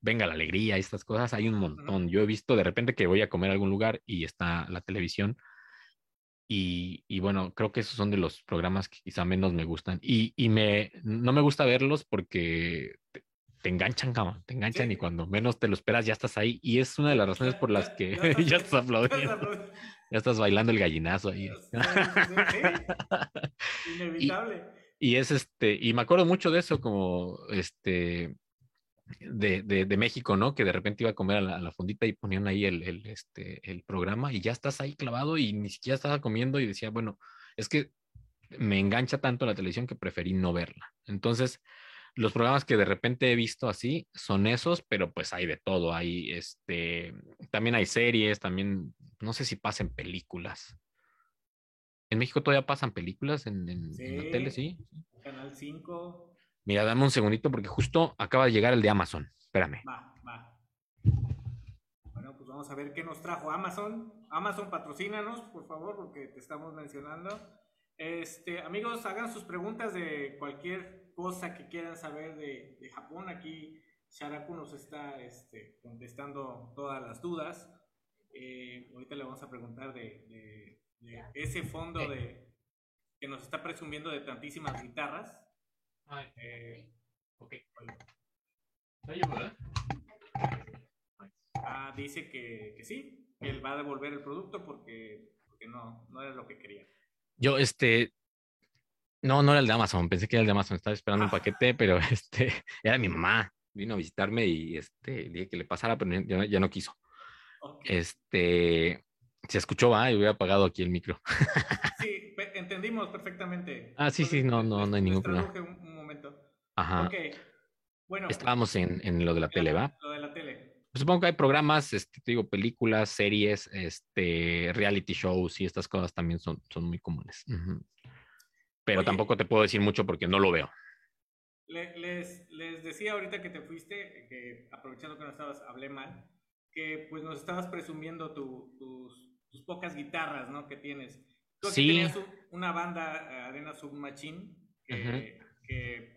venga la alegría estas cosas, hay un montón. Yo he visto de repente que voy a comer a algún lugar y está la televisión. Y, y, bueno, creo que esos son de los programas que quizá menos me gustan. Y, y me, no me gusta verlos porque te, enganchan, cama, te enganchan y cuando menos te lo esperas ya estás ahí. Y es una de las razones por las (laughs) que ya, (laughs) estás aplaudiendo. Ya estás bailando el gallinazo ahí. (laughs) Inevitable. Y, y, es este, y me acuerdo mucho de eso, como este, de, de, México, ¿no? Que de repente iba a comer a la, fondita y ponían ahí el, el, este, el programa y ya estás ahí clavado y ni siquiera estaba comiendo y decía, bueno, es que me engancha tanto la televisión que preferí no verla. Entonces, los programas que de repente he visto así son esos, pero pues hay de todo. Hay este, también hay series, también, no sé si pasan películas. En México todavía pasan películas en, en la tele, sí. Canal 5. Mira, dame un segundito porque justo acaba de llegar el de Amazon. Espérame. Va, va. Bueno, pues vamos a ver qué nos trajo Amazon. Amazon, patrocínanos, por favor, porque te estamos mencionando. Este, amigos, hagan sus preguntas de cualquier cosa que quieran saber de, Japón. Aquí Sharaku nos está este, contestando todas las dudas. Eh, ahorita le vamos a preguntar de, ese fondo de, que nos está presumiendo de tantísimas guitarras. Eh, ok. Ah, dice que, que, sí, que él va a devolver el producto porque, porque no, no era lo que quería. Yo, este, no, no era el de Amazon, pensé que era el de Amazon, estaba esperando un ah. paquete, pero (laughs) este, era mi mamá, vino a visitarme y este, dije que le pasara, pero ya, ya no quiso. Este, se escuchó, va, y hubiera apagado aquí el micro. (laughs) sí, entendimos perfectamente. Ah, sí, sí, no, no, no hay ningún problema. Ajá. Bueno. Estábamos en, en, lo de la tele, ¿va? Lo de la tele. Pues supongo que hay programas, este, te digo, películas, series, este, reality shows y estas cosas también son, son muy comunes. Pero tampoco te puedo decir mucho porque no lo veo. les, les, decía ahorita que te fuiste, que aprovechando que no estabas, hablé mal, que pues nos estabas presumiendo tu, tus, tus, pocas guitarras, ¿no? Que tienes. Tú aquí tenías una banda, Arena Submachine, que, que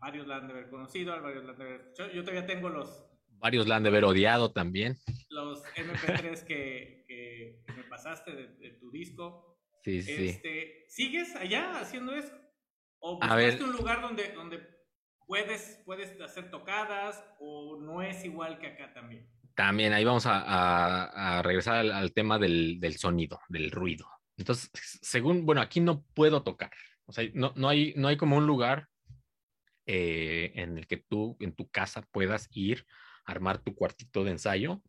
varios la han de haber conocido, varios la han de haber... Yo, todavía tengo los... Varios la han de haber odiado también. Los MP3 que, que, me pasaste de, tu disco. Sí, sí. Este, ¿Sigues allá haciendo eso? ¿O buscaste un lugar donde, donde puedes, puedes hacer tocadas o no es igual que acá también? También ahí vamos a, a, regresar al, al tema del, del, sonido, del ruido. Entonces, según, bueno, aquí no puedo tocar. O sea, no, no, hay, no hay como un lugar eh, en el que tú en tu casa puedas ir, armar tu cuartito de ensayo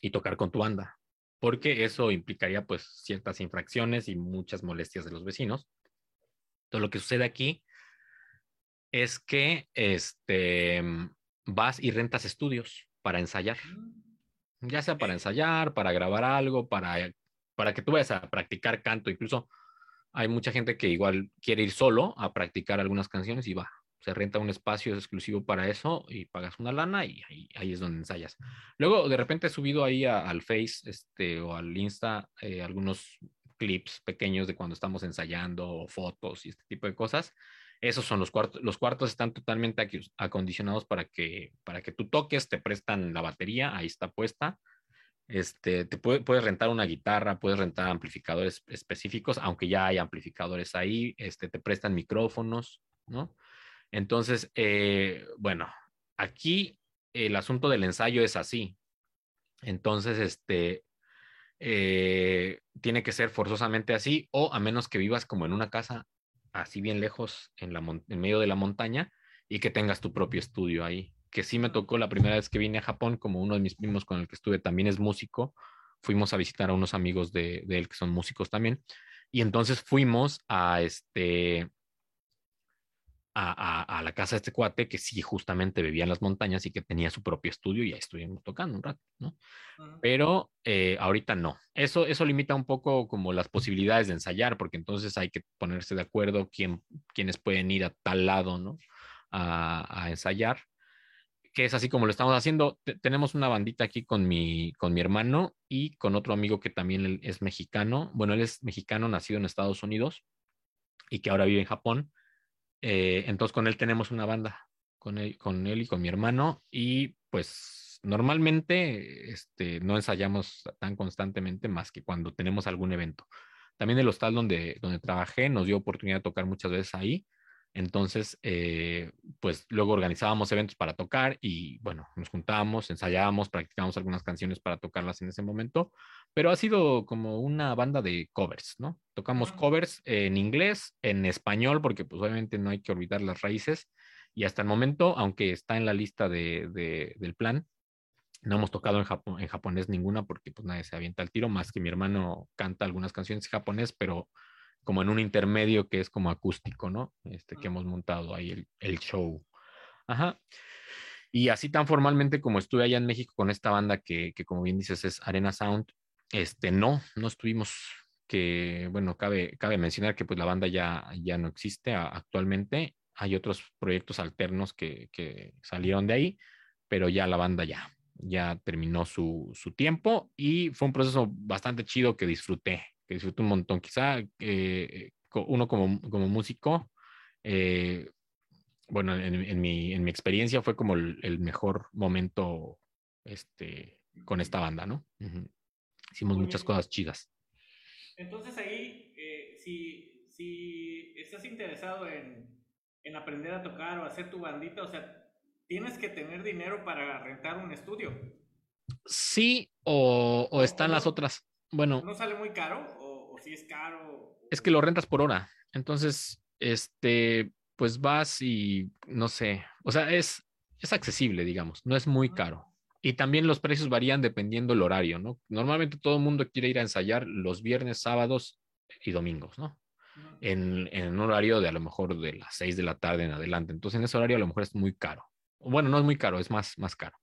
y tocar con tu banda, porque eso implicaría pues ciertas infracciones y muchas molestias de los vecinos. Todo lo que sucede aquí es que este, vas y rentas estudios para ensayar, mm. ya sea para ensayar, para grabar algo, para, para que tú vayas a practicar canto, incluso hay mucha gente que igual quiere ir solo a practicar algunas canciones y va, se renta un espacio exclusivo para eso y pagas una lana y ahí, es donde ensayas. Luego, de repente he subido ahí al Face este, o al Insta eh, algunos clips pequeños de cuando estamos ensayando o fotos y este tipo de cosas. Esos son los cuartos. Los cuartos están totalmente acondicionados para que, para que tú toques, te prestan la batería, ahí está puesta. Este, te puedes rentar una guitarra, puedes rentar amplificadores específicos, aunque ya hay amplificadores ahí, este, te prestan micrófonos, ¿no? Entonces, eh, bueno, aquí el asunto del ensayo es así. Entonces, este, eh, tiene que ser forzosamente así, o a menos que vivas como en una casa así bien lejos en, la en medio de la montaña y que tengas tu propio estudio ahí. Que sí me tocó la primera vez que vine a Japón, como uno de mis primos con el que estuve también es músico, fuimos a visitar a unos amigos de, de él que son músicos también. Y entonces fuimos a este, a, la casa de este cuate que sí justamente vivía en las montañas y que tenía su propio estudio y ahí estuvimos tocando un rato, ¿no? Pero eh, ahorita no. Eso, eso limita un poco como las posibilidades de ensayar, porque entonces hay que ponerse de acuerdo quién, quiénes pueden ir a tal lado, ¿no? A, ensayar, que es así como lo estamos haciendo. tenemos una bandita aquí con mi, con mi hermano y con otro amigo que también es mexicano. Bueno, él es mexicano, nacido en Estados Unidos y que ahora vive en Japón eh, entonces con él tenemos una banda, con él, con él y con mi hermano, y pues normalmente este, no ensayamos tan constantemente más que cuando tenemos algún evento. También el hostal donde, donde trabajé nos dio oportunidad de tocar muchas veces ahí. Entonces, eh, pues luego organizábamos eventos para tocar y bueno, nos juntábamos, ensayábamos, practicábamos algunas canciones para tocarlas en ese momento, pero ha sido como una banda de covers, ¿no? Tocamos covers en inglés, en español, porque pues obviamente no hay que olvidar las raíces y hasta el momento, aunque está en la lista de, del plan, no hemos tocado en, en japonés ninguna porque pues nadie se avienta al tiro, más que mi hermano canta algunas canciones en japonés, pero como en un intermedio que es como acústico, ¿no? Este, que hemos montado ahí el, el show. Ajá. Y así tan formalmente como estuve allá en México con esta banda que, que, como bien dices es Arena Sound, este, no, no estuvimos, que, bueno, cabe, cabe mencionar que pues la banda ya, ya no existe actualmente. Hay otros proyectos alternos que, que salieron de ahí, pero ya la banda ya, ya terminó su, su tiempo y fue un proceso bastante chido que disfruté que disfruto un montón. Quizá eh, uno como, como músico, eh, bueno, en, mi, en, mi, experiencia fue como el, mejor momento este, con esta banda, ¿no? Hicimos muchas cosas chidas. Entonces ahí, eh, si, si, estás interesado en, en aprender a tocar o hacer tu bandita, o sea, tienes que tener dinero para rentar un estudio. Sí, o, o están las otras. Bueno. ¿No sale muy caro o, si es caro? Es que lo rentas por hora. Entonces, este, pues vas y no sé, o sea, es, es accesible, digamos, no es muy caro. Y también los precios varían dependiendo el horario, ¿no? Normalmente todo el mundo quiere ir a ensayar los viernes, sábados y domingos, ¿no? En, en, un horario de a lo mejor de las 6 de la tarde en adelante. Entonces, en ese horario a lo mejor es muy caro. Bueno, no es muy caro, es más, más caro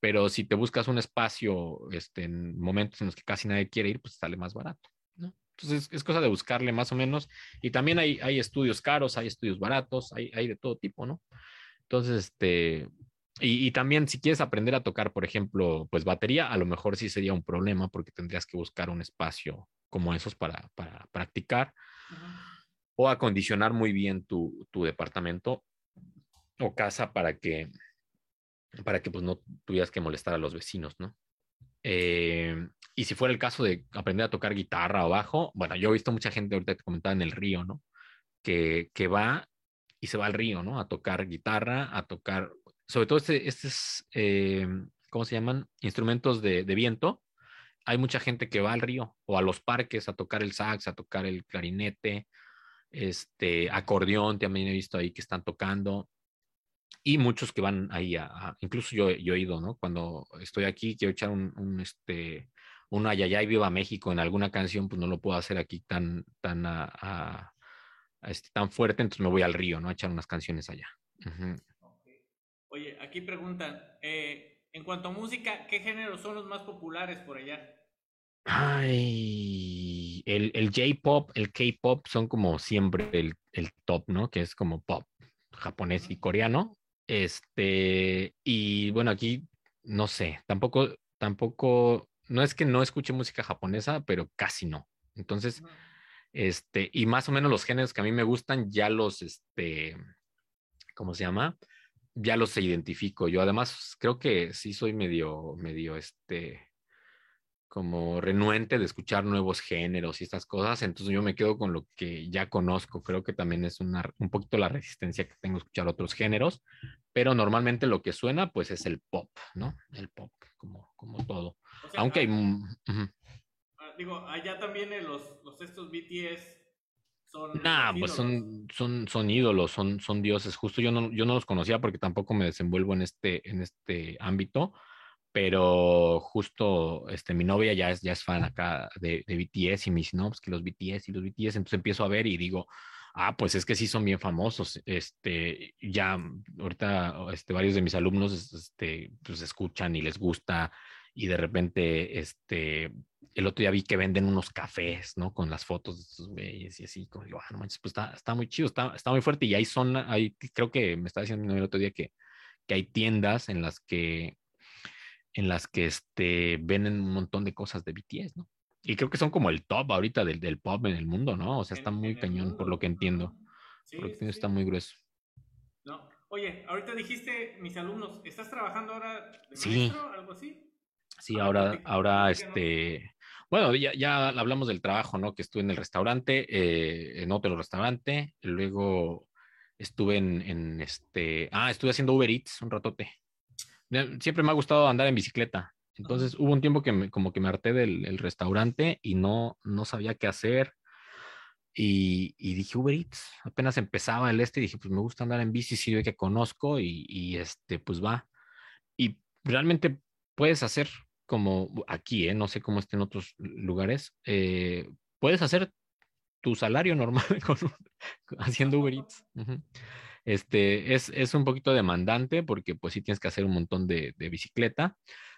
pero si te buscas un espacio este, en momentos en los que casi nadie quiere ir, pues sale más barato, ¿no? Entonces es cosa de buscarle más o menos. Y también hay, hay estudios caros, hay estudios baratos, hay, hay de todo tipo, ¿no? Entonces, este, y, y, también si quieres aprender a tocar, por ejemplo, pues batería, a lo mejor sí sería un problema porque tendrías que buscar un espacio como esos para, para practicar o acondicionar muy bien tu, tu departamento o casa para que para que pues no tuvieras que molestar a los vecinos, ¿no? Eh, y si fuera el caso de aprender a tocar guitarra o bajo, bueno, yo he visto mucha gente ahorita que comentaba en el río, ¿no? Que, que va y se va al río, ¿no? A tocar guitarra, a tocar, sobre todo este, estos, eh, ¿cómo se llaman? Instrumentos de, de, viento. Hay mucha gente que va al río o a los parques a tocar el sax, a tocar el clarinete, este, acordeón, también he visto ahí que están tocando y muchos que van ahí a, incluso yo, yo, he ido, ¿no? Cuando estoy aquí, quiero echar un, un este, un Ayayay Viva México en alguna canción, pues no lo puedo hacer aquí tan, tan, a, este, tan fuerte, entonces me voy al río, ¿no? A echar unas canciones allá. Oye, aquí preguntan, eh, en cuanto a música, ¿qué géneros son los más populares por allá? Ay, el, el J-pop, el K-pop son como siempre el, el, top, ¿no? Que es como pop japonés y coreano. Este, y bueno, aquí no sé, tampoco, tampoco, no es que no escuche música japonesa, pero casi no. Entonces, este, y más o menos los géneros que a mí me gustan, ya los, este, ¿cómo se llama? Ya los identifico. Yo además creo que sí soy medio, medio, este, como renuente de escuchar nuevos géneros y estas cosas, entonces yo me quedo con lo que ya conozco. Creo que también es una, un poquito la resistencia que tengo a escuchar otros géneros, pero normalmente lo que suena pues es el pop, ¿no? El pop, como, como todo. Aunque hay... Ah, digo, allá también los, los estos BTS son. Nah, pues son, son, son ídolos, son, son dioses. Justo yo no, yo no los conocía porque tampoco me desenvuelvo en este, en este ámbito, pero justo este, mi novia ya es, ya es fan acá de, de BTS y me dice, no, pues que los BTS y los BTS, entonces empiezo a ver y digo, ah, pues es que sí son bien famosos. Este, ya ahorita este, varios de mis alumnos este, pues escuchan y les gusta y de repente, este, el otro día vi que venden unos cafés, ¿no? Con las fotos de estos güeyes y así, como digo, ah, no manches, pues está, está muy chido, está, está muy fuerte y hay son, hay, creo que me estaba diciendo el otro día que, que hay tiendas en las que en las que este, venden un montón de cosas de BTS, ¿no? Y creo que son como el top ahorita del, del pop en el mundo, ¿no? O sea, está muy cañón, por lo que entiendo. Sí, por lo que está muy grueso. No. Oye, ahorita dijiste, mis alumnos, ¿estás trabajando ahora de sí. algo así? Sí, ahora, ahora, este, bueno, ya, ya hablamos del trabajo, ¿no? Que estuve en el restaurante, eh, en otro restaurante, luego estuve en, en, este, ah, estuve haciendo Uber Eats un ratote siempre me ha gustado andar en bicicleta. Entonces hubo un tiempo que me, como que me harté del restaurante y no, no sabía qué hacer. Y, y, dije, Uber Eats, apenas empezaba el este, y dije, pues me gusta andar en bici, sí, que conozco y, y, este, pues va. Y realmente puedes hacer como aquí, ¿eh? no sé cómo está en otros lugares, eh, puedes hacer tu salario normal (laughs) con, haciendo Uber Eats. Este, es, es un poquito demandante porque pues sí tienes que hacer un montón de, de, bicicleta.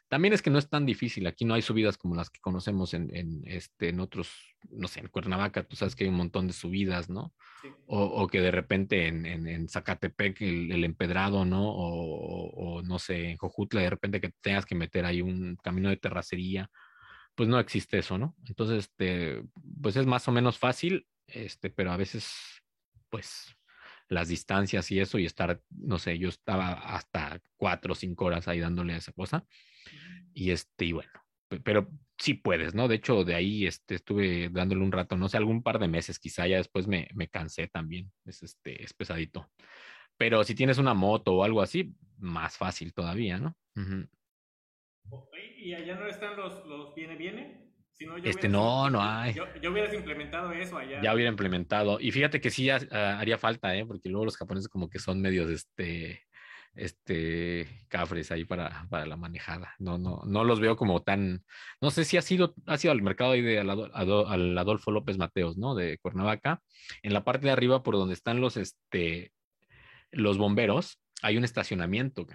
También es que no es tan difícil, aquí no hay subidas como las que conocemos en, en, este, en otros, no sé, en Cuernavaca, tú sabes que hay un montón de subidas, ¿no? O, o, que de repente en, en Zacatepec el, el, empedrado, ¿no? O, o, no sé, en Jojutla de repente que tengas que meter ahí un camino de terracería, pues no existe eso, ¿no? Entonces, este, pues es más o menos fácil, este, pero a veces, pues las distancias y eso y estar, no sé, yo estaba hasta cuatro o cinco horas ahí dándole a esa cosa. Y este, y bueno, pero sí puedes, ¿no? De hecho, de ahí este, estuve dándole un rato, no sé, algún par de meses, quizá ya después me, me cansé también, es, este, es pesadito. Pero si tienes una moto o algo así, más fácil todavía, ¿no? ¿Y allá no están los, los viene, viene? este, no, no hay. Yo, yo, hubieras implementado eso allá. Ya hubiera implementado. Y fíjate que sí uh, haría falta, ¿eh? Porque luego los japoneses como que son medios, este, este, cafres ahí para, para la manejada. No, no, no los veo como tan, no sé si ha sido, ha sido al mercado ahí de al, Adolfo López Mateos, ¿no? De Cuernavaca. En la parte de arriba, por donde están los, este, los bomberos, hay un estacionamiento,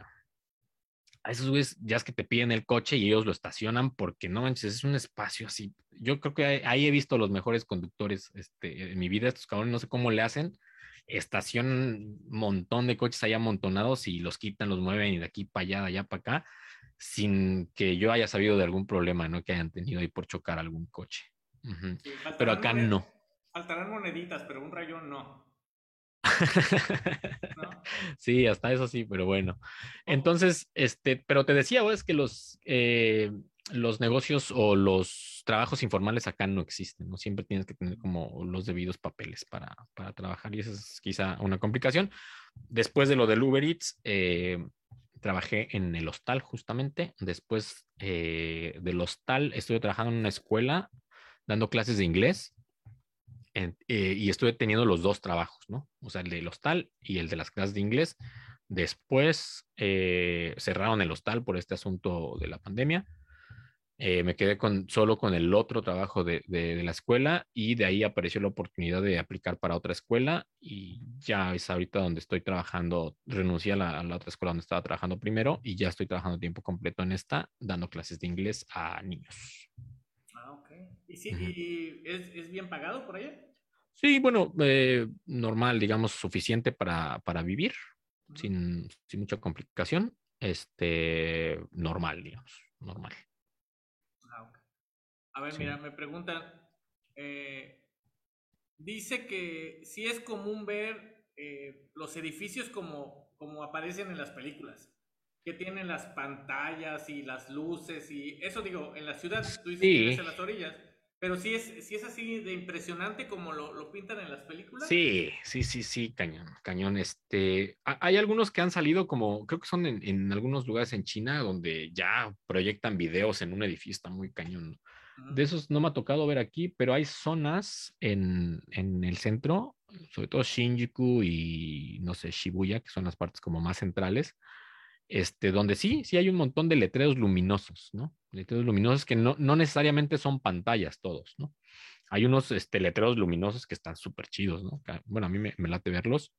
a esos güeyes ya es que te piden el coche y ellos lo estacionan porque no manches, es un espacio así. Yo creo que ahí he visto los mejores conductores este, en mi vida, estos cabrones, no sé cómo le hacen. Estacionan un montón de coches ahí amontonados y los quitan, los mueven y de aquí para allá, de allá para acá, sin que yo haya sabido de algún problema, ¿no? Que hayan tenido ahí por chocar algún coche. pero acá no. Faltarán moneditas, pero un rayón no. (laughs) Sí, hasta eso sí, pero bueno. Entonces, este, pero te decía, es que los, eh, los negocios o los trabajos informales acá no existen, ¿no? Siempre tienes que tener como los debidos papeles para, para trabajar y esa es quizá una complicación. Después de lo del Uber Eats, eh, trabajé en el hostal justamente. Después eh, del hostal estuve trabajando en una escuela dando clases de inglés eh, y estuve teniendo los dos trabajos, ¿no? O sea, el del hostal y el de las clases de inglés. Después eh, cerraron el hostal por este asunto de la pandemia. Eh, me quedé con, solo con el otro trabajo de, de, la escuela y de ahí apareció la oportunidad de aplicar para otra escuela y ya es ahorita donde estoy trabajando, renuncié a la, a la, otra escuela donde estaba trabajando primero y ya estoy trabajando tiempo completo en esta, dando clases de inglés a niños. ¿Y, sí, y es, es, bien pagado por allá? Sí, bueno, eh, normal, digamos, suficiente para, para vivir, sin, sin, mucha complicación. Este, normal, digamos, normal. Ah, okay. A ver, sí. mira, me preguntan, eh, dice que sí es común ver eh, los edificios como, como aparecen en las películas que tienen las pantallas y las luces y eso digo, en la ciudad, tú dices sí. que en las orillas, pero sí es, sí es así de impresionante como lo, lo, pintan en las películas. Sí, sí, sí, sí, cañón, cañón. Este, hay algunos que han salido como, creo que son en, en algunos lugares en China donde ya proyectan videos en un edificio, está muy cañón. De esos no me ha tocado ver aquí, pero hay zonas en, en el centro, sobre todo Shinjuku y no sé, Shibuya, que son las partes como más centrales, este, donde sí, sí hay un montón de letreros luminosos, ¿no? Letreros luminosos que no, no necesariamente son pantallas todos, ¿no? Hay unos este, letreros luminosos que están súper chidos, ¿no? Bueno, a mí me, me, late verlos.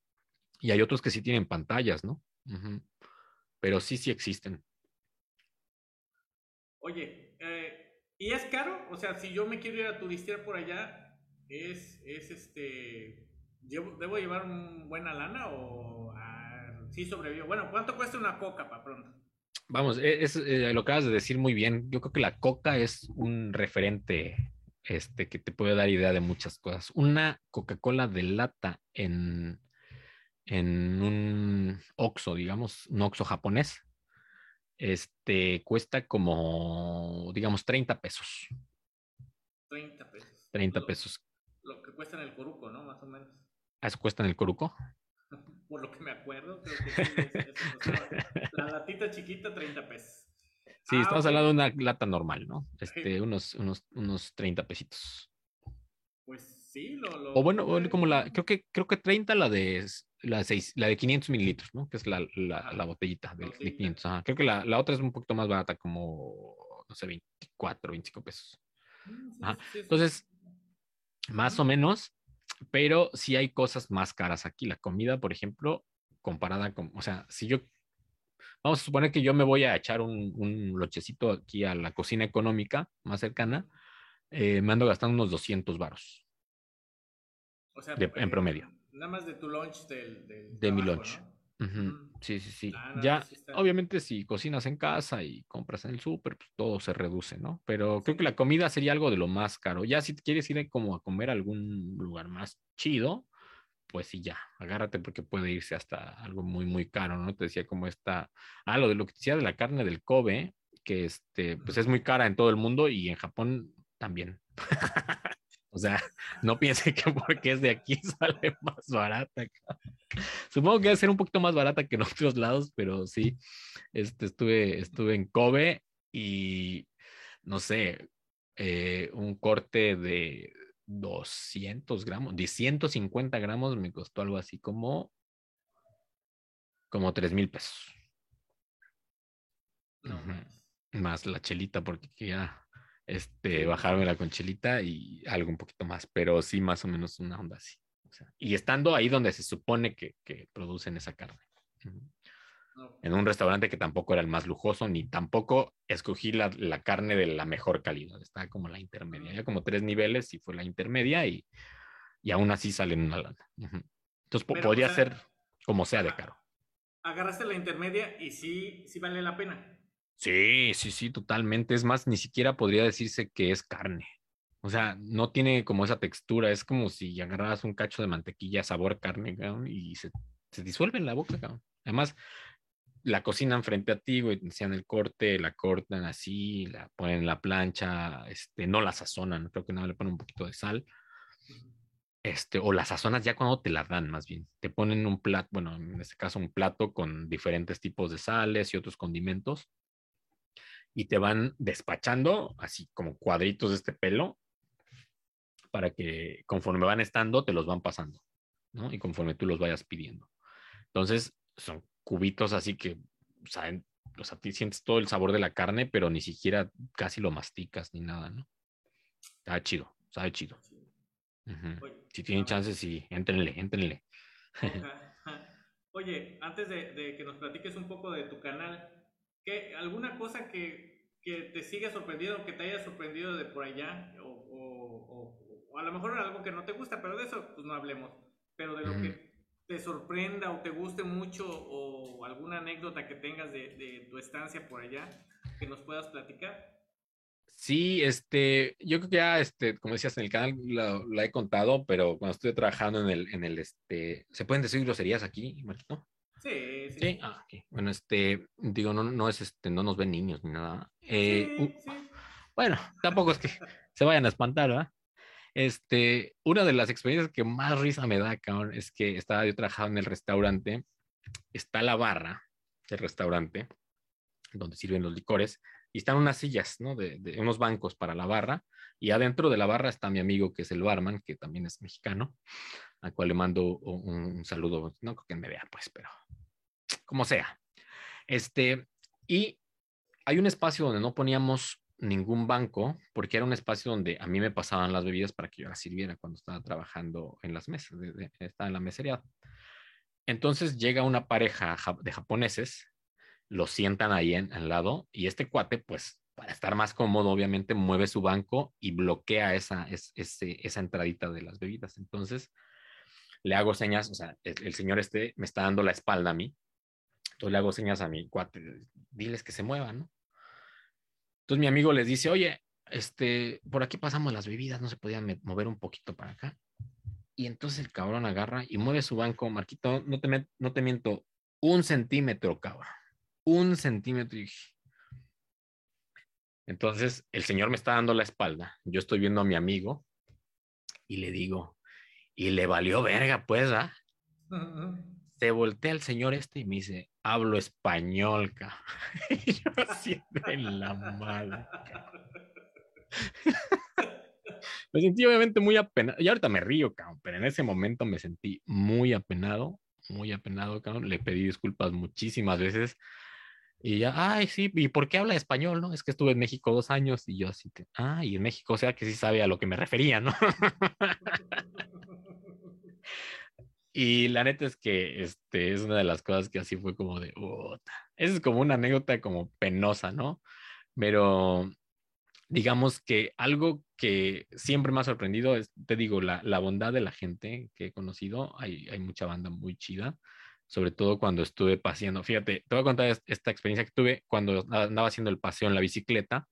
Y hay otros que sí tienen pantallas, ¿no? Pero sí, sí existen. Oye, eh, ¿y es caro? O sea, si yo me quiero ir a turistear por allá, ¿es, es este... ¿Debo llevar buena lana o ah, sí sobrevivo? Bueno, ¿cuánto cuesta una coca para pronto? Vamos, e, es, eh, lo acabas de decir muy bien. Yo creo que la coca es un referente este, que te puede dar idea de muchas cosas. Una Coca-Cola de lata en, en un Oxxo, digamos, un Oxxo japonés, este, cuesta como, digamos, 30 pesos. 30 pesos. 30 pesos. Lo que cuesta en el Coruco, ¿no? Más o menos. ¿Ah, ¿Eso cuesta en el Coruco? Por lo que me acuerdo, creo que (laughs) La latita chiquita, 30 pesos. Sí, ah, estamos hablando de una lata normal, ¿no? Este, unos, unos, unos 30 pesitos. Pues sí, lo, lo O bueno, como la, creo que, creo que 30 la de la 6, la de 500 mililitros, ¿no? Que es la, la, la botellita de, de 500. Ajá. Creo que la, la, otra es un poquito más barata, como, no sé, 24, 25 pesos. Mm, Ajá. Entonces, más o menos, pero sí hay cosas más caras aquí. La comida, por ejemplo, comparada con, o sea, si yo Vamos a suponer que yo me voy a echar un, un lochecito aquí a la cocina económica más cercana. Eh, me ando gastando unos 200 varos. O sea, de, en promedio. Nada más de tu lunch del. del de mi lunch. ¿no? Uh -huh. Sí, sí, sí. Ah, no, ya, sí está... obviamente, si cocinas en casa y compras en el súper, pues todo se reduce, ¿no? Pero creo que la comida sería algo de lo más caro. Ya si quieres ir como a comer a algún lugar más chido, pues sí, ya, agárrate porque puede irse hasta algo muy, muy caro, ¿no? Te decía como esta, ah, lo de lo que decía de la carne del Kobe, que este, pues es muy cara en todo el mundo y en Japón también. (laughs) o sea, (laughs) no piense que porque es de aquí (laughs) sale más barata. Supongo que va a ser un poquito más barata que en otros lados, pero sí, este, estuve, estuve en Kobe y, no sé, eh, un corte de 200 gramos, de 150 gramos me costó algo así como, como 3 mil pesos. Uh -huh. Más la chelita, porque quería este, bajarme con chelita y algo un poquito más, pero sí, más o menos una onda así. O sea, y estando ahí donde se supone que, que producen esa carne. En un restaurante que tampoco era el más lujoso, ni tampoco escogí la, la, carne de la mejor calidad, estaba como la intermedia, ya como tres niveles y fue la intermedia y, y aún así sale en una lana. Entonces Pero, podría o sea, ser como sea de caro. Agarraste la intermedia y sí, sí vale la pena. Sí, sí, sí, totalmente. Es más, ni siquiera podría decirse que es carne. O sea, no tiene como esa textura, es como si agarraras un cacho de mantequilla sabor carne cabrón, y se, se disuelve en la boca. Cabrón. Además, la cocinan frente a ti, güey, hacían el corte, la cortan así, la ponen en la plancha, este, no la sazonan, creo que nada, le ponen un poquito de sal, este, o la sazonas ya cuando te la dan, más bien, te ponen un plato, bueno, en este caso un plato con diferentes tipos de sales y otros condimentos, y te van despachando así como cuadritos de este pelo, para que conforme van estando, te los van pasando, ¿no? Y conforme tú los vayas pidiendo. Entonces, son cubitos así que, o sea, o sea, sientes todo el sabor de la carne, pero ni siquiera casi lo masticas ni nada, ¿no? Está chido, sabe chido. Uh -huh. Oye, si tienen chance, sí, éntrenle, éntrenle. Oye, antes de, de, que nos platiques un poco de tu canal, ¿qué, ¿alguna cosa que, que te siga sorprendiendo, que te haya sorprendido de por allá? O, o, o, o, a lo mejor algo que no te gusta, pero de eso pues no hablemos. Pero de lo que te sorprenda o te guste mucho o alguna anécdota que tengas de, de, tu estancia por allá que nos puedas platicar. Sí, este, yo creo que ya, este, como decías en el canal, lo, lo he contado, pero cuando estuve trabajando en el, en el, este, ¿se pueden decir groserías aquí, Marquito? Sí, sí. Sí, ah, okay. bueno, este, digo, no, no es, este, no nos ven niños ni nada. Eh, sí, sí. Bueno, tampoco es que se vayan a espantar, ¿verdad? Este, una de las experiencias que más risa me da, cabrón, es que estaba yo trabajando en el restaurante, está la barra del restaurante, donde sirven los licores, y están unas sillas, ¿no? De, de, unos bancos para la barra y adentro de la barra está mi amigo que es el barman, que también es mexicano, al cual le mando un, un saludo, no creo que me vea pues, pero como sea. Este, y hay un espacio donde no poníamos ningún banco, porque era un espacio donde a mí me pasaban las bebidas para que yo las sirviera cuando estaba trabajando en las mesas, estaba en la mesería. Entonces llega una pareja de japoneses, lo sientan ahí en, al lado y este cuate, pues para estar más cómodo, obviamente mueve su banco y bloquea esa, esa entradita de las bebidas. Entonces le hago señas, o sea, el, señor este me está dando la espalda a mí, entonces le hago señas a mi cuate, diles que se muevan, ¿no? Entonces mi amigo les dice, oye, este, por aquí pasamos las bebidas, no se podían mover un poquito para acá. Y entonces el cabrón agarra y mueve su banco, Marquito, no te miento, un centímetro, cabrón. Un centímetro. Entonces el señor me está dando la espalda. Yo estoy viendo a mi amigo y le digo, y le valió verga, pues, ¿ah? Se voltea el señor este y me dice, hablo español, cabrón. (laughs) Y yo así en la madre. (laughs) me sentí obviamente muy apenado. Y ahorita me río, cabrón, pero en ese momento me sentí muy apenado, muy apenado, cabrón. Le pedí disculpas muchísimas veces. Y ya, ay, sí, ¿y por qué habla español, no? Es que estuve en México dos años y yo así, te, ah, y en México, o sea que sí sabe a lo que me refería, ¿no? (laughs) Y la neta es que este, es una de las cosas que así fue como de, Esa es como una anécdota como penosa, ¿no? Pero digamos que algo que siempre me ha sorprendido es, te digo, la, la bondad de la gente que he conocido. Hay, hay, mucha banda muy chida, sobre todo cuando estuve paseando. Fíjate, te voy a contar esta experiencia que tuve cuando andaba haciendo el paseo en la bicicleta.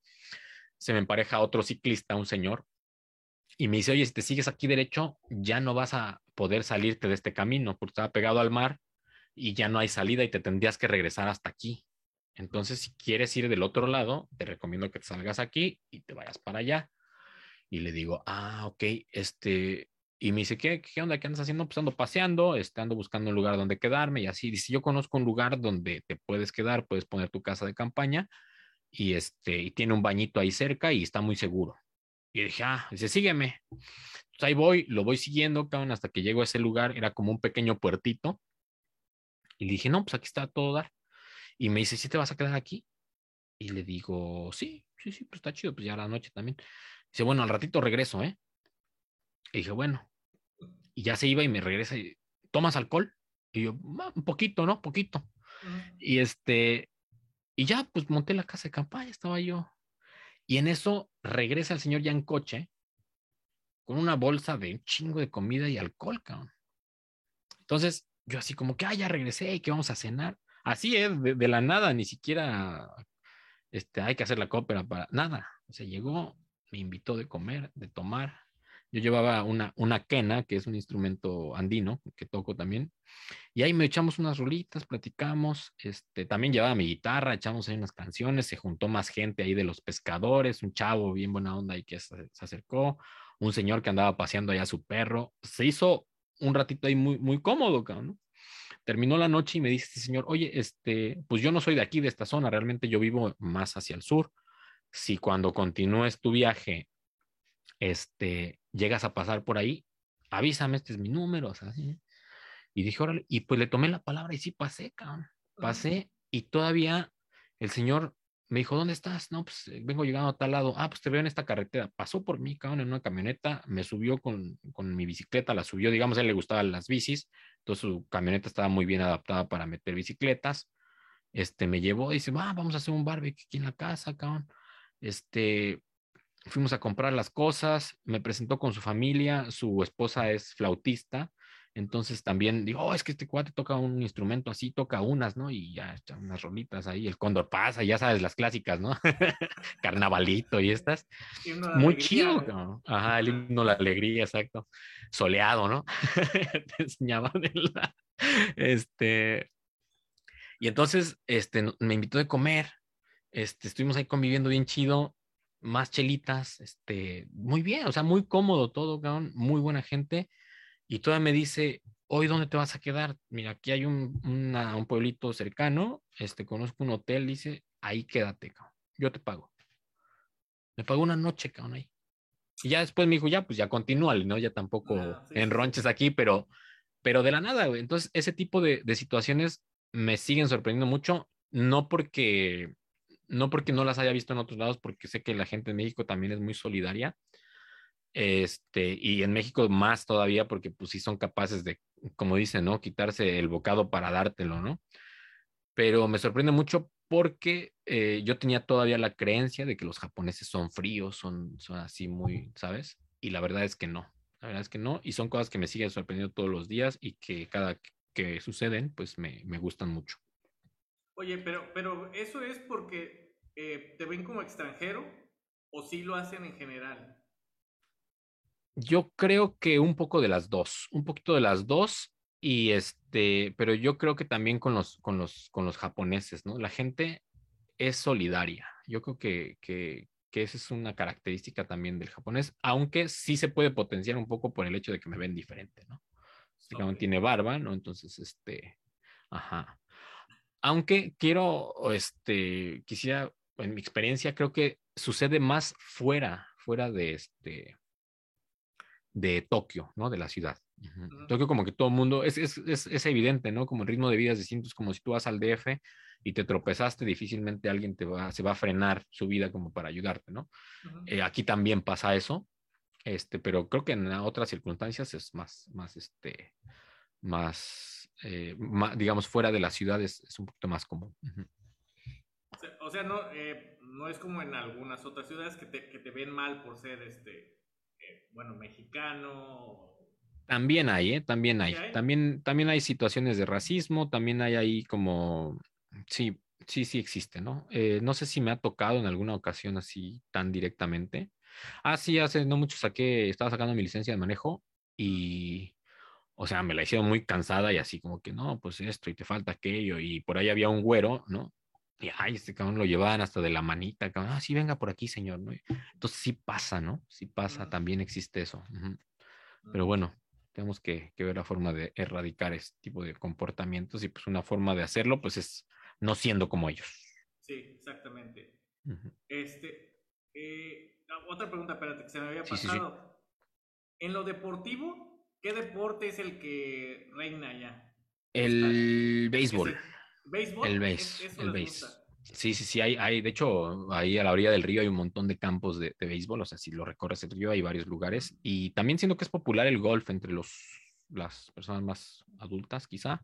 Se me empareja otro ciclista, un señor, y me dice, oye, si te sigues aquí derecho, ya no vas a poder salirte de este camino, porque estaba pegado al mar y ya no hay salida y te tendrías que regresar hasta aquí. Entonces, si quieres ir del otro lado, te recomiendo que te salgas aquí y te vayas para allá. Y le digo, ah, ok, este, y me dice, ¿qué, qué onda? ¿Qué andas haciendo? Pues ando paseando, este, ando buscando un lugar donde quedarme y así. Dice, yo conozco un lugar donde te puedes quedar, puedes poner tu casa de campaña y este, y tiene un bañito ahí cerca y está muy seguro. Y dije, ah, dice, sígueme. Entonces ahí voy, lo voy siguiendo, cabrón, hasta que llego a ese lugar, era como un pequeño puertito. Y dije, no, pues aquí está todo dar. Y me dice, ¿sí te vas a quedar aquí? Y le digo, sí, sí, sí, pues está chido, pues ya la noche también. Dice, bueno, al ratito regreso, ¿eh? Y dije, bueno. Y ya se iba y me regresa y, ¿tomas alcohol? Y yo, ah, un poquito, ¿no? Poquito. Uh -huh. Y este, y ya, pues monté la casa de campaña, estaba yo y en eso regresa el señor ya en coche con una bolsa de un chingo de comida y alcohol, cabrón. Entonces, yo así como que, ah, ya regresé y que vamos a cenar. Así es, de, de, la nada, ni siquiera este, hay que hacer la cópera para nada. O sea, llegó, me invitó de comer, de tomar. Yo llevaba una, una quena, que es un instrumento andino, que toco también. Y ahí me echamos unas rolitas, platicamos. Este, también llevaba mi guitarra, echamos ahí unas canciones. Se juntó más gente ahí de los pescadores, un chavo bien buena onda y que se, se acercó. Un señor que andaba paseando allá a su perro. Se hizo un ratito ahí muy, muy cómodo, ¿no? Terminó la noche y me dice este señor, oye, este, pues yo no soy de aquí, de esta zona, realmente yo vivo más hacia el sur. Si cuando continúes tu viaje, este, llegas a pasar por ahí, avísame, este es mi número, o sea, así. Y dije, órale, y pues le tomé la palabra y sí pasé, cabrón. Pasé y todavía el señor me dijo, ¿dónde estás? No, pues vengo llegando a tal lado. Ah, pues te veo en esta carretera. Pasó por mí, cabrón, en una camioneta, me subió con, con mi bicicleta, la subió, digamos, a él le gustaban las bicis, entonces su camioneta estaba muy bien adaptada para meter bicicletas. Este, me llevó y dice, ah, vamos a hacer un barbecue aquí en la casa, cabrón. Este, fuimos a comprar las cosas, me presentó con su familia, su esposa es flautista, entonces también digo, oh, es que este cuate toca un instrumento así, toca unas, ¿no? Y ya unas rolitas ahí, el cóndor pasa, ya sabes, las clásicas, ¿no? (laughs) Carnavalito y estas. Muy chido, ¿no? Ajá, el himno la alegría, exacto. Soleado, ¿no? (laughs) Te enseñaban la... Este. Y entonces, este, me invitó de comer. Este, estuvimos ahí conviviendo bien chido, más chelitas, este, muy bien, o sea, muy cómodo todo, cabrón, muy buena gente y todavía me dice, hoy dónde te vas a quedar? Mira, aquí hay un, una, un pueblito cercano, este, conozco un hotel, dice, ahí quédate, cabrón. yo te pago. Me pagó una noche, cabrón, ahí. Y ya después me dijo, ya, pues ya continúa, ¿no? Ya tampoco Ah, sí, enronches aquí, pero, pero de la nada, güey. Entonces, ese tipo de, de situaciones me siguen sorprendiendo mucho, no porque, no porque no las haya visto en otros lados, porque sé que la gente en México también es muy solidaria. Este, y en México más todavía, porque pues sí son capaces de, como dicen, ¿no? Quitarse el bocado para dártelo, ¿no? Pero me sorprende mucho porque eh, yo tenía todavía la creencia de que los japoneses son fríos, son, son así muy, ¿sabes? Y la verdad es que no, la verdad es que no, y son cosas que me siguen sorprendiendo todos los días y que cada que suceden, pues me, me gustan mucho. Oye, pero, pero ¿eso es porque eh, te ven como extranjero o sí lo hacen en general? Yo creo que un poco de las dos, un poquito de las dos, y este, pero yo creo que también con los, con los, con los japoneses, ¿no? La gente es solidaria. Yo creo que, que, que esa es una característica también del japonés, aunque sí se puede potenciar un poco por el hecho de que me ven diferente, ¿no? Este cabrón Ok. tiene barba, ¿no? Entonces, este, ajá. Aunque quiero, este, quisiera, en mi experiencia, creo que sucede más fuera, fuera de este, de Tokio, ¿no? De la ciudad. Tokio como que todo el mundo, es, es, es, es evidente, ¿no? Como el ritmo de vida es distinto, es como si tú vas al DF y te tropezaste, difícilmente alguien te va, se va a frenar su vida como para ayudarte, ¿no? Eh, aquí también pasa eso, este, pero creo que en otras circunstancias es más, más, este, más, eh, digamos, fuera de la ciudad es, un poquito más común. O sea, o sea, no, eh, no es como en algunas otras ciudades que te, que te ven mal por ser, este, eh, bueno, mexicano. También hay. También hay. También, también hay situaciones de racismo, también hay ahí como, sí, sí, sí existe, ¿no? No sé si me ha tocado en alguna ocasión así tan directamente. Ah, sí, hace no mucho saqué, estaba sacando mi licencia de manejo y, o sea, me la hicieron muy cansada y así como que, no, pues esto y te falta aquello y por ahí había un güero, ¿no? Y, ay, este cabrón lo llevaban hasta de la manita, cabrón, ah, sí, venga por aquí, señor, ¿no? Entonces sí pasa, ¿no? Sí pasa, también existe eso. Pero bueno, tenemos que, que ver la forma de erradicar este tipo de comportamientos y pues una forma de hacerlo pues es no siendo como ellos. Sí, exactamente. Ujú. Este, eh, ah, otra pregunta, espérate, que se me había Sí, sí, sí. pasado. En lo deportivo, ¿qué deporte es el que reina allá? El béisbol, ¿Es el- ¿Béisbol? el béis, eso el les béis. gusta. Sí, sí, sí, hay, hay, de hecho, ahí a la orilla del río hay un montón de campos de, de béisbol, o sea, si lo recorres el río hay varios lugares y también siento que es popular el golf entre los, las personas más adultas, quizá.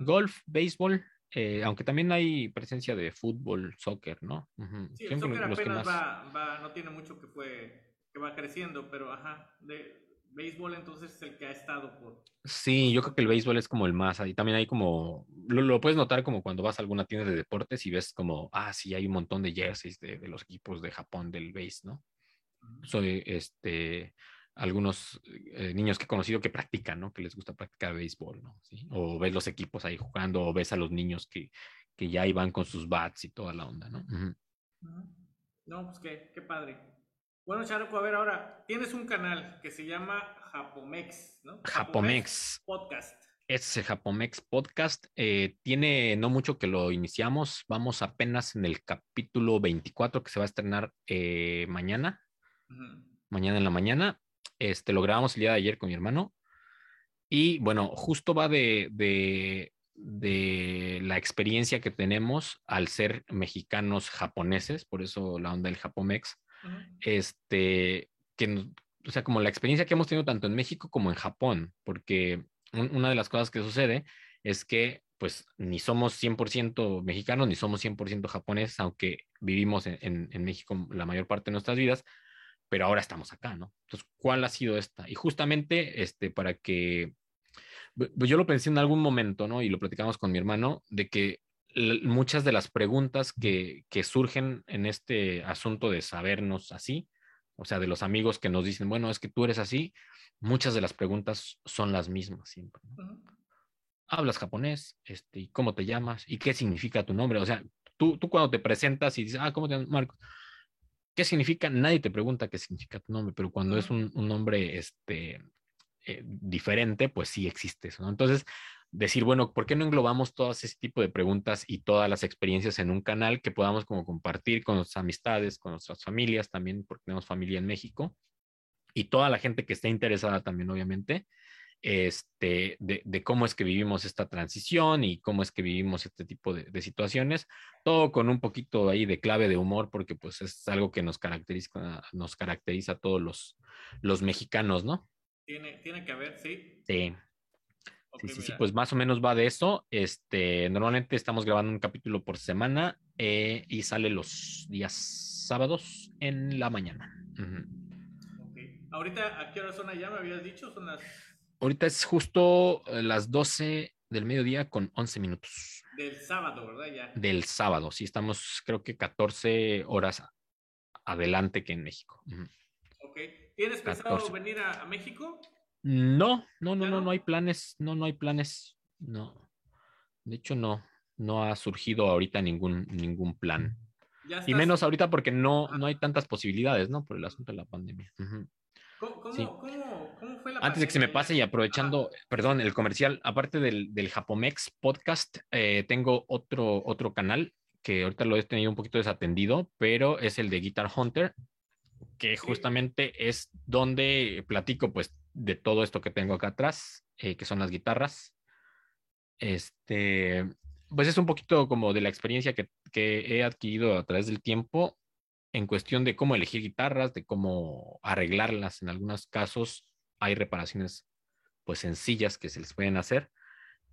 Golf, béisbol, eh, aunque también hay presencia de fútbol, soccer, ¿no? Ujú. Sí, el soccer apenas más- va, va, no tiene mucho que fue, que va creciendo, pero ajá, de béisbol entonces es el que ha estado por... Sí, yo creo que el béisbol es como el más, ahí también hay como, lo, lo puedes notar como cuando vas a alguna tienda de deportes y ves como, ah, sí, hay un montón de jerseys de, de los equipos de Japón del béis, ¿no? Ujú. Soy, este, algunos eh, niños que he conocido que practican, ¿no? Que les gusta practicar béisbol, ¿no? ¿Sí? O ves los equipos ahí jugando, o ves a los niños que, que ya iban con sus bats y toda la onda, ¿no? No, pues qué, qué padre. Bueno, Charuco, a ver ahora, tienes un canal que se llama Japomex, ¿no? Japomex. Podcast. Es el Japomex Podcast. eh, tiene no mucho que lo iniciamos. Vamos apenas en el capítulo 24 que se va a estrenar eh, mañana, mañana en la mañana. Este, lo grabamos el día de ayer con mi hermano. Y bueno, justo va de, de, de la experiencia que tenemos al ser mexicanos japoneses, por eso la onda del Japomex. Este, que, o sea, como la experiencia que hemos tenido tanto en México como en Japón, porque un- una de las cosas que sucede es que pues ni somos 100% mexicanos ni somos 100% japoneses, aunque vivimos en, en- en México la mayor parte de nuestras vidas, pero ahora estamos acá, ¿no? Entonces, ¿cuál ha sido esta? Y justamente este, para que, bu- yo lo pensé en algún momento, ¿no? Y lo platicamos con mi hermano, de que muchas de las preguntas que, que surgen en este asunto de sabernos así, o sea, de los amigos que nos dicen, bueno, es que tú eres así, muchas de las preguntas son las mismas siempre. ¿no? Hablas japonés, este, ¿y cómo te llamas? ¿Y qué significa tu nombre? O sea, tú, tú cuando te presentas y dices, ah, ¿cómo te llamas, Marcos? ¿Qué significa? Nadie te pregunta qué significa tu nombre, pero cuando es un, un nombre este, eh, diferente, pues sí existe eso, ¿no? Entonces, decir, bueno, ¿por qué no englobamos todas ese tipo de preguntas y todas las experiencias en un canal que podamos como compartir con nuestras amistades, con nuestras familias también, porque tenemos familia en México, y toda la gente que esté interesada también, obviamente, este, de, cómo es que vivimos esta transición y cómo es que vivimos este tipo de, situaciones, todo con un poquito ahí de clave de humor, porque pues es algo que nos caracteriza, nos caracteriza a todos los, los mexicanos, ¿no? Tiene, tiene que haber, sí. Sí. Sí, sí, sí, pues más o menos va de eso. Este, normalmente estamos grabando un capítulo por semana eh, y sale los días sábados en la mañana. Ahorita, ¿a qué hora son allá? ¿Me habías dicho? Son las Ahorita es justo eh, las 12 del mediodía con 11 minutos. Del sábado, ¿verdad? Ya. Del sábado, sí, estamos creo que 14 horas adelante que en México. Ok. ¿Tienes pensado venir a, México? No, no, no, no, no, hay planes, no, no hay planes, no. De hecho, no, no ha surgido ahorita ningún, ningún plan. Y menos ahorita porque no, no hay tantas posibilidades, ¿no? Por el asunto de la pandemia. ¿Cómo, fue la Antes de que se me pase y aprovechando, perdón, el comercial, aparte del, del Japomex podcast, eh, tengo otro, otro canal que ahorita lo he tenido un poquito desatendido, pero es el de Guitar Hunter, que justamente es donde platico pues de todo esto que tengo acá atrás, eh, que son las guitarras. Este, pues es un poquito como de la experiencia que, que he adquirido a través del tiempo en cuestión de cómo elegir guitarras, de cómo arreglarlas. En algunos casos hay reparaciones pues sencillas que se les pueden hacer.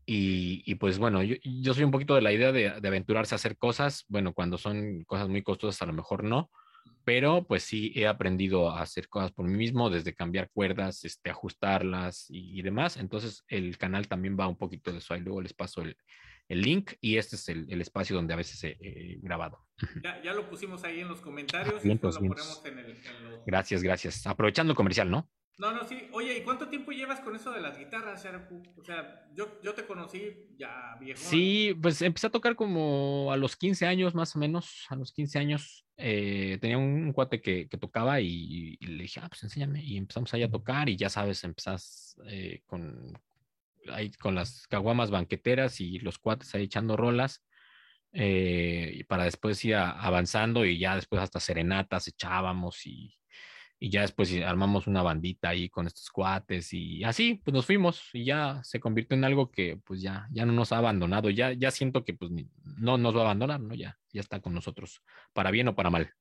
Y, pues bueno, yo, soy un poquito de la idea de, aventurarse a hacer cosas, bueno, cuando son cosas muy costosas a lo mejor no, pero pues sí he aprendido a hacer cosas por mí mismo, desde cambiar cuerdas, este, ajustarlas y, demás. Entonces el canal también va un poquito de eso. Ahí luego les paso el, el link y este es el, espacio donde a veces he, grabado. Ya, lo pusimos ahí en los comentarios. Gracias, gracias. Aprovechando el comercial, ¿no? No, no, sí. Oye, ¿y cuánto tiempo llevas con eso de las guitarras, O sea, yo, yo te conocí ya viejo. Sí, pues empecé a tocar como a los 15 años, más o menos, a los 15 años. Eh, tenía un, cuate que, tocaba y, le dije, ah, pues enséñame. Y empezamos ahí a tocar y ya sabes, empezás eh, con, ahí con las caguamas banqueteras y los cuates ahí echando rolas. Eh, para después ir avanzando y ya después hasta serenatas echábamos y, y, ya después armamos una bandita ahí con estos cuates y así pues nos fuimos y ya se convirtió en algo que pues ya, ya no nos ha abandonado, ya, ya siento que pues no nos va a abandonar, ¿no? Ya, ya está con nosotros, para bien o para mal.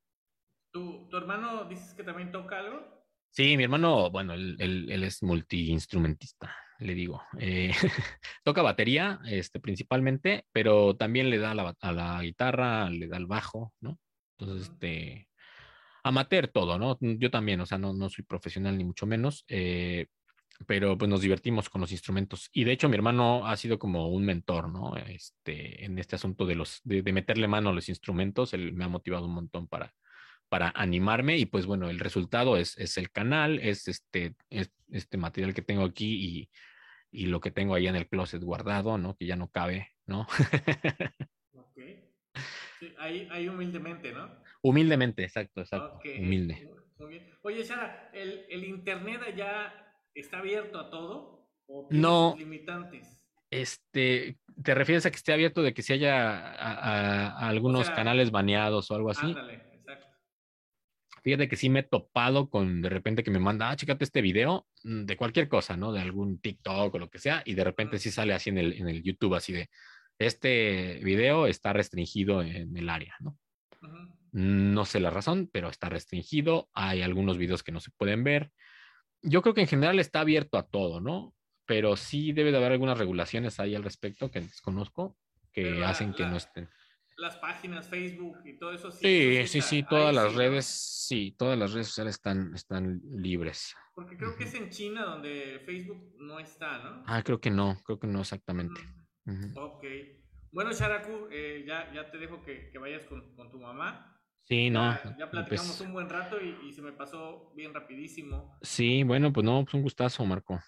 ¿Tu, tu hermano dices que también toca algo? Sí, mi hermano, bueno, él, él, él es multiinstrumentista le digo. Eh, (laughs) toca batería, este, principalmente, pero también le da a la, guitarra, le da al bajo, ¿no? Entonces, este, amateur todo, ¿no? Yo también, o sea, no, no soy profesional ni mucho menos, eh, pero pues nos divertimos con los instrumentos. Y de hecho, mi hermano ha sido como un mentor, ¿no? Este, en este asunto de los, de, meterle mano a los instrumentos, él me ha motivado un montón para, para animarme y pues bueno, el resultado es, es el canal, es este, este material que tengo aquí y, y, lo que tengo ahí en el closet guardado, ¿no? Que ya no cabe, ¿no? ok. ahí, ahí, humildemente, ¿no? Humildemente, exacto, exacto. Humilde. Muy bien. Oye, Sara, ¿el, ¿el, internet allá está abierto a todo? ¿O no. limitantes? Este, ¿te refieres a que esté abierto de que se haya a, algunos canales baneados o algo así? Ándale. Fíjate que sí me he topado con de repente que me manda, ah, chécate este video mm, de cualquier cosa, ¿no? De algún TikTok o lo que sea, y de repente sí sale así en el, en el YouTube, así de, este video está restringido en el área, ¿no? No sé la razón, pero está restringido. Hay algunos videos que no se pueden ver. Yo creo que en general está abierto a todo, ¿no? Pero sí debe de haber algunas regulaciones ahí al respecto que desconozco que hacen que no estén las páginas, Facebook y todo eso. Sí, sí, sí, todas las redes, sí, todas las redes sociales están, están libres. Porque creo que es en China donde Facebook no está, ¿no? Ah, creo que no, creo que no exactamente. Ok. Bueno, Sharaku, eh, ya, ya te dejo que, que vayas con, con, tu mamá. Sí, no. Ya, platicamos un buen rato y, y, se me pasó bien rapidísimo. Sí, bueno, pues no, pues un gustazo, Marco.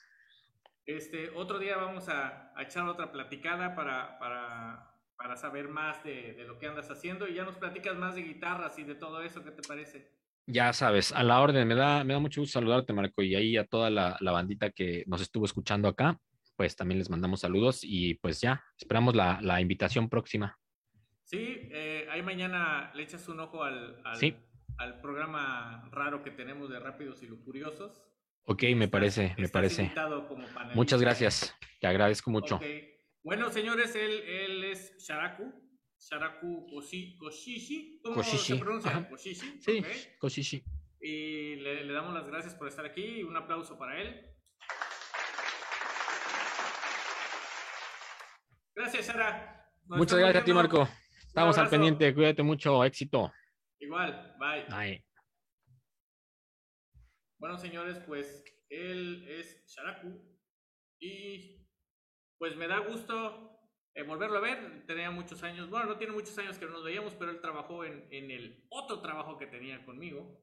Este, otro día vamos a, a echar otra platicada para, para para saber más de, de, lo que andas haciendo y ya nos platicas más de guitarras y de todo eso, ¿qué te parece? Ya sabes, a la orden, me da, me da mucho gusto saludarte, Marco, y ahí a toda la, la bandita que nos estuvo escuchando acá, pues también les mandamos saludos y pues ya, esperamos la, la invitación próxima. Sí, eh, ahí mañana le echas un ojo al, al, Sí. al programa raro que tenemos de Rápidos y Lucuriosos. Ok, me parece, me parece. como. Muchas gracias, te agradezco mucho. Bueno, señores, él, él es Sharaku. Sharaku Koshi, Koshishi. ¿Cómo Koshishi, se pronuncia? Koshishi. Sí. Koshishi. Y le, le damos las gracias por estar aquí y un aplauso para él. Gracias, Sara. Nos Muchas gracias a ti. Marco. Estamos al pendiente, cuídate mucho, éxito. Igual, bye. Bye. Bueno, señores, pues él es Sharaku y pues me da gusto eh, volverlo a ver. Tenía muchos años, bueno, no tiene muchos años que no nos veíamos, pero él trabajó en, en el otro trabajo que tenía conmigo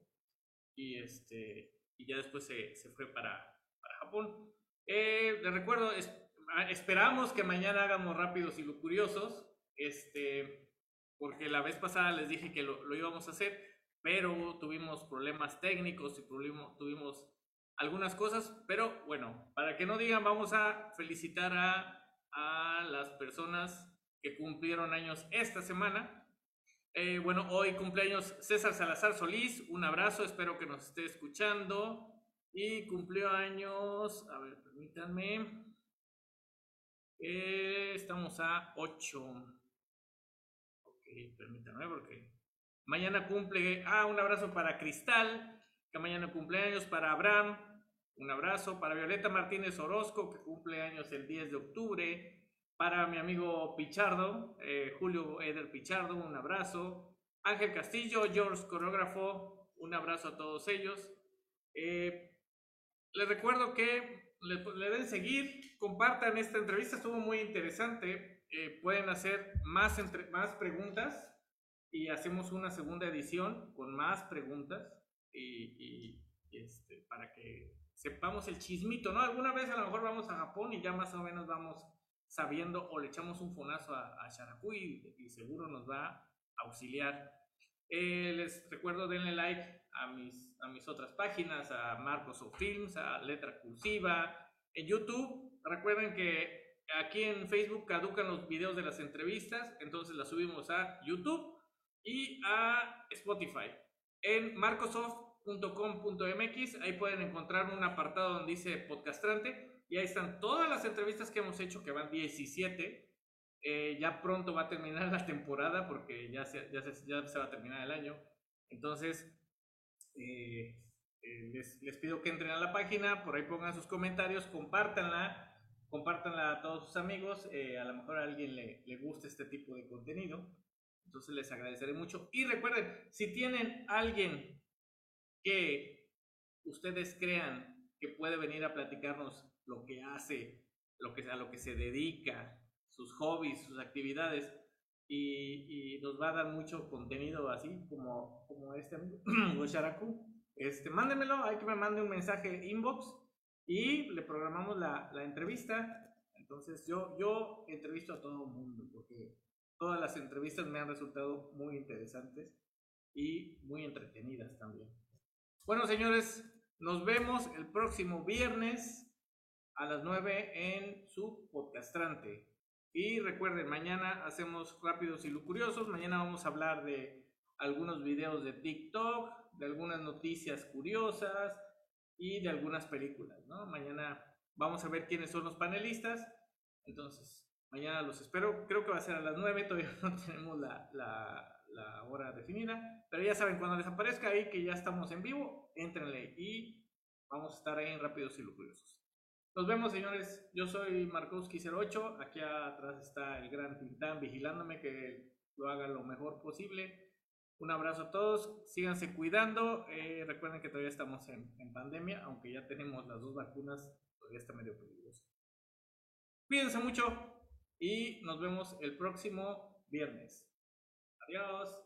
y este y ya después se, se fue para, para Japón. Eh, les recuerdo, es- a- esperamos que mañana hagamos rápidos y lucuriosos, este, porque la vez pasada les dije que lo, lo íbamos a hacer pero tuvimos problemas técnicos y tuvimos, algunas cosas, pero bueno, para que no digan, vamos a felicitar a, a las personas que cumplieron años esta semana. Eh, bueno, hoy cumpleaños César Salazar Solís, un abrazo, espero que nos esté escuchando. Y cumplió años, a ver, permítanme. Eh, estamos a 8. Permítanme porque Mañana cumple, ah, un abrazo para Cristal, que mañana cumpleaños, para Abraham, un abrazo, para Violeta Martínez Orozco, que cumple años el 10 de octubre, para mi amigo Pichardo, eh, Julio Eder Pichardo, un abrazo, Ángel Castillo, George Coreógrafo, un abrazo a todos ellos. Eh, les recuerdo que le, le deben seguir, compartan esta entrevista, estuvo muy interesante, eh, pueden hacer más, entre, más preguntas y hacemos una segunda edición con más preguntas y, y, este, para que sepamos el chismito, ¿no? Alguna vez a lo mejor vamos a Japón y ya más o menos vamos sabiendo o le echamos un fonazo a, a Sharaku y, y seguro nos va a auxiliar. Eh, les recuerdo denle like a mis, a mis otras páginas, a Marcos of Films, a Letra Cursiva, en YouTube. Recuerden que aquí en Facebook caducan los videos de las entrevistas, entonces las subimos a YouTube y a Spotify. En marcosoft.com.mx, ahí pueden encontrar un apartado donde dice podcastrante y ahí están todas las entrevistas que hemos hecho, que van 17. Eh, ya pronto va a terminar la temporada porque ya se, ya se, ya se va a terminar el año. Entonces, eh, eh, les, les, pido que entren a la página, por ahí pongan sus comentarios, compártanla, compártanla a todos sus amigos. Eh, a lo mejor a alguien le, le gusta este tipo de contenido. Entonces les agradeceré mucho. Y recuerden, si tienen alguien que ustedes crean que puede venir a platicarnos lo que hace, lo que, a lo que se dedica, sus hobbies, sus actividades, y, nos va a dar mucho contenido así como, como este amigo, (clears throat) Gosharaku, este, mándenmelo, hay que me mande un mensaje inbox y le programamos la, la entrevista. Entonces yo, yo entrevisto a todo el mundo porque todas las entrevistas me han resultado muy interesantes y muy entretenidas también. Bueno, señores, nos vemos el próximo viernes a las 9 en su podcastrante. Y recuerden, mañana hacemos rápidos y lucuriosos. Mañana vamos a hablar de algunos videos de TikTok, de algunas noticias curiosas y de algunas películas, ¿no? Mañana vamos a ver quiénes son los panelistas. Entonces, Mañana los espero. Creo que va a ser a las 9. Todavía (laughs) no tenemos la, la, la, hora definida. Pero ya saben, cuando les aparezca ahí que ya estamos en vivo, entrenle y vamos a estar ahí en Rápidos y Lucuriosos. Nos vemos, señores. Yo soy Markowski08. Aquí atrás está el gran Tintán vigilándome que lo haga lo mejor posible. Un abrazo a todos. Síganse cuidando. Eh, recuerden que todavía estamos en, en pandemia, aunque ya tenemos las dos vacunas, todavía está medio peligroso. Cuídense mucho y nos vemos el próximo viernes. Adiós.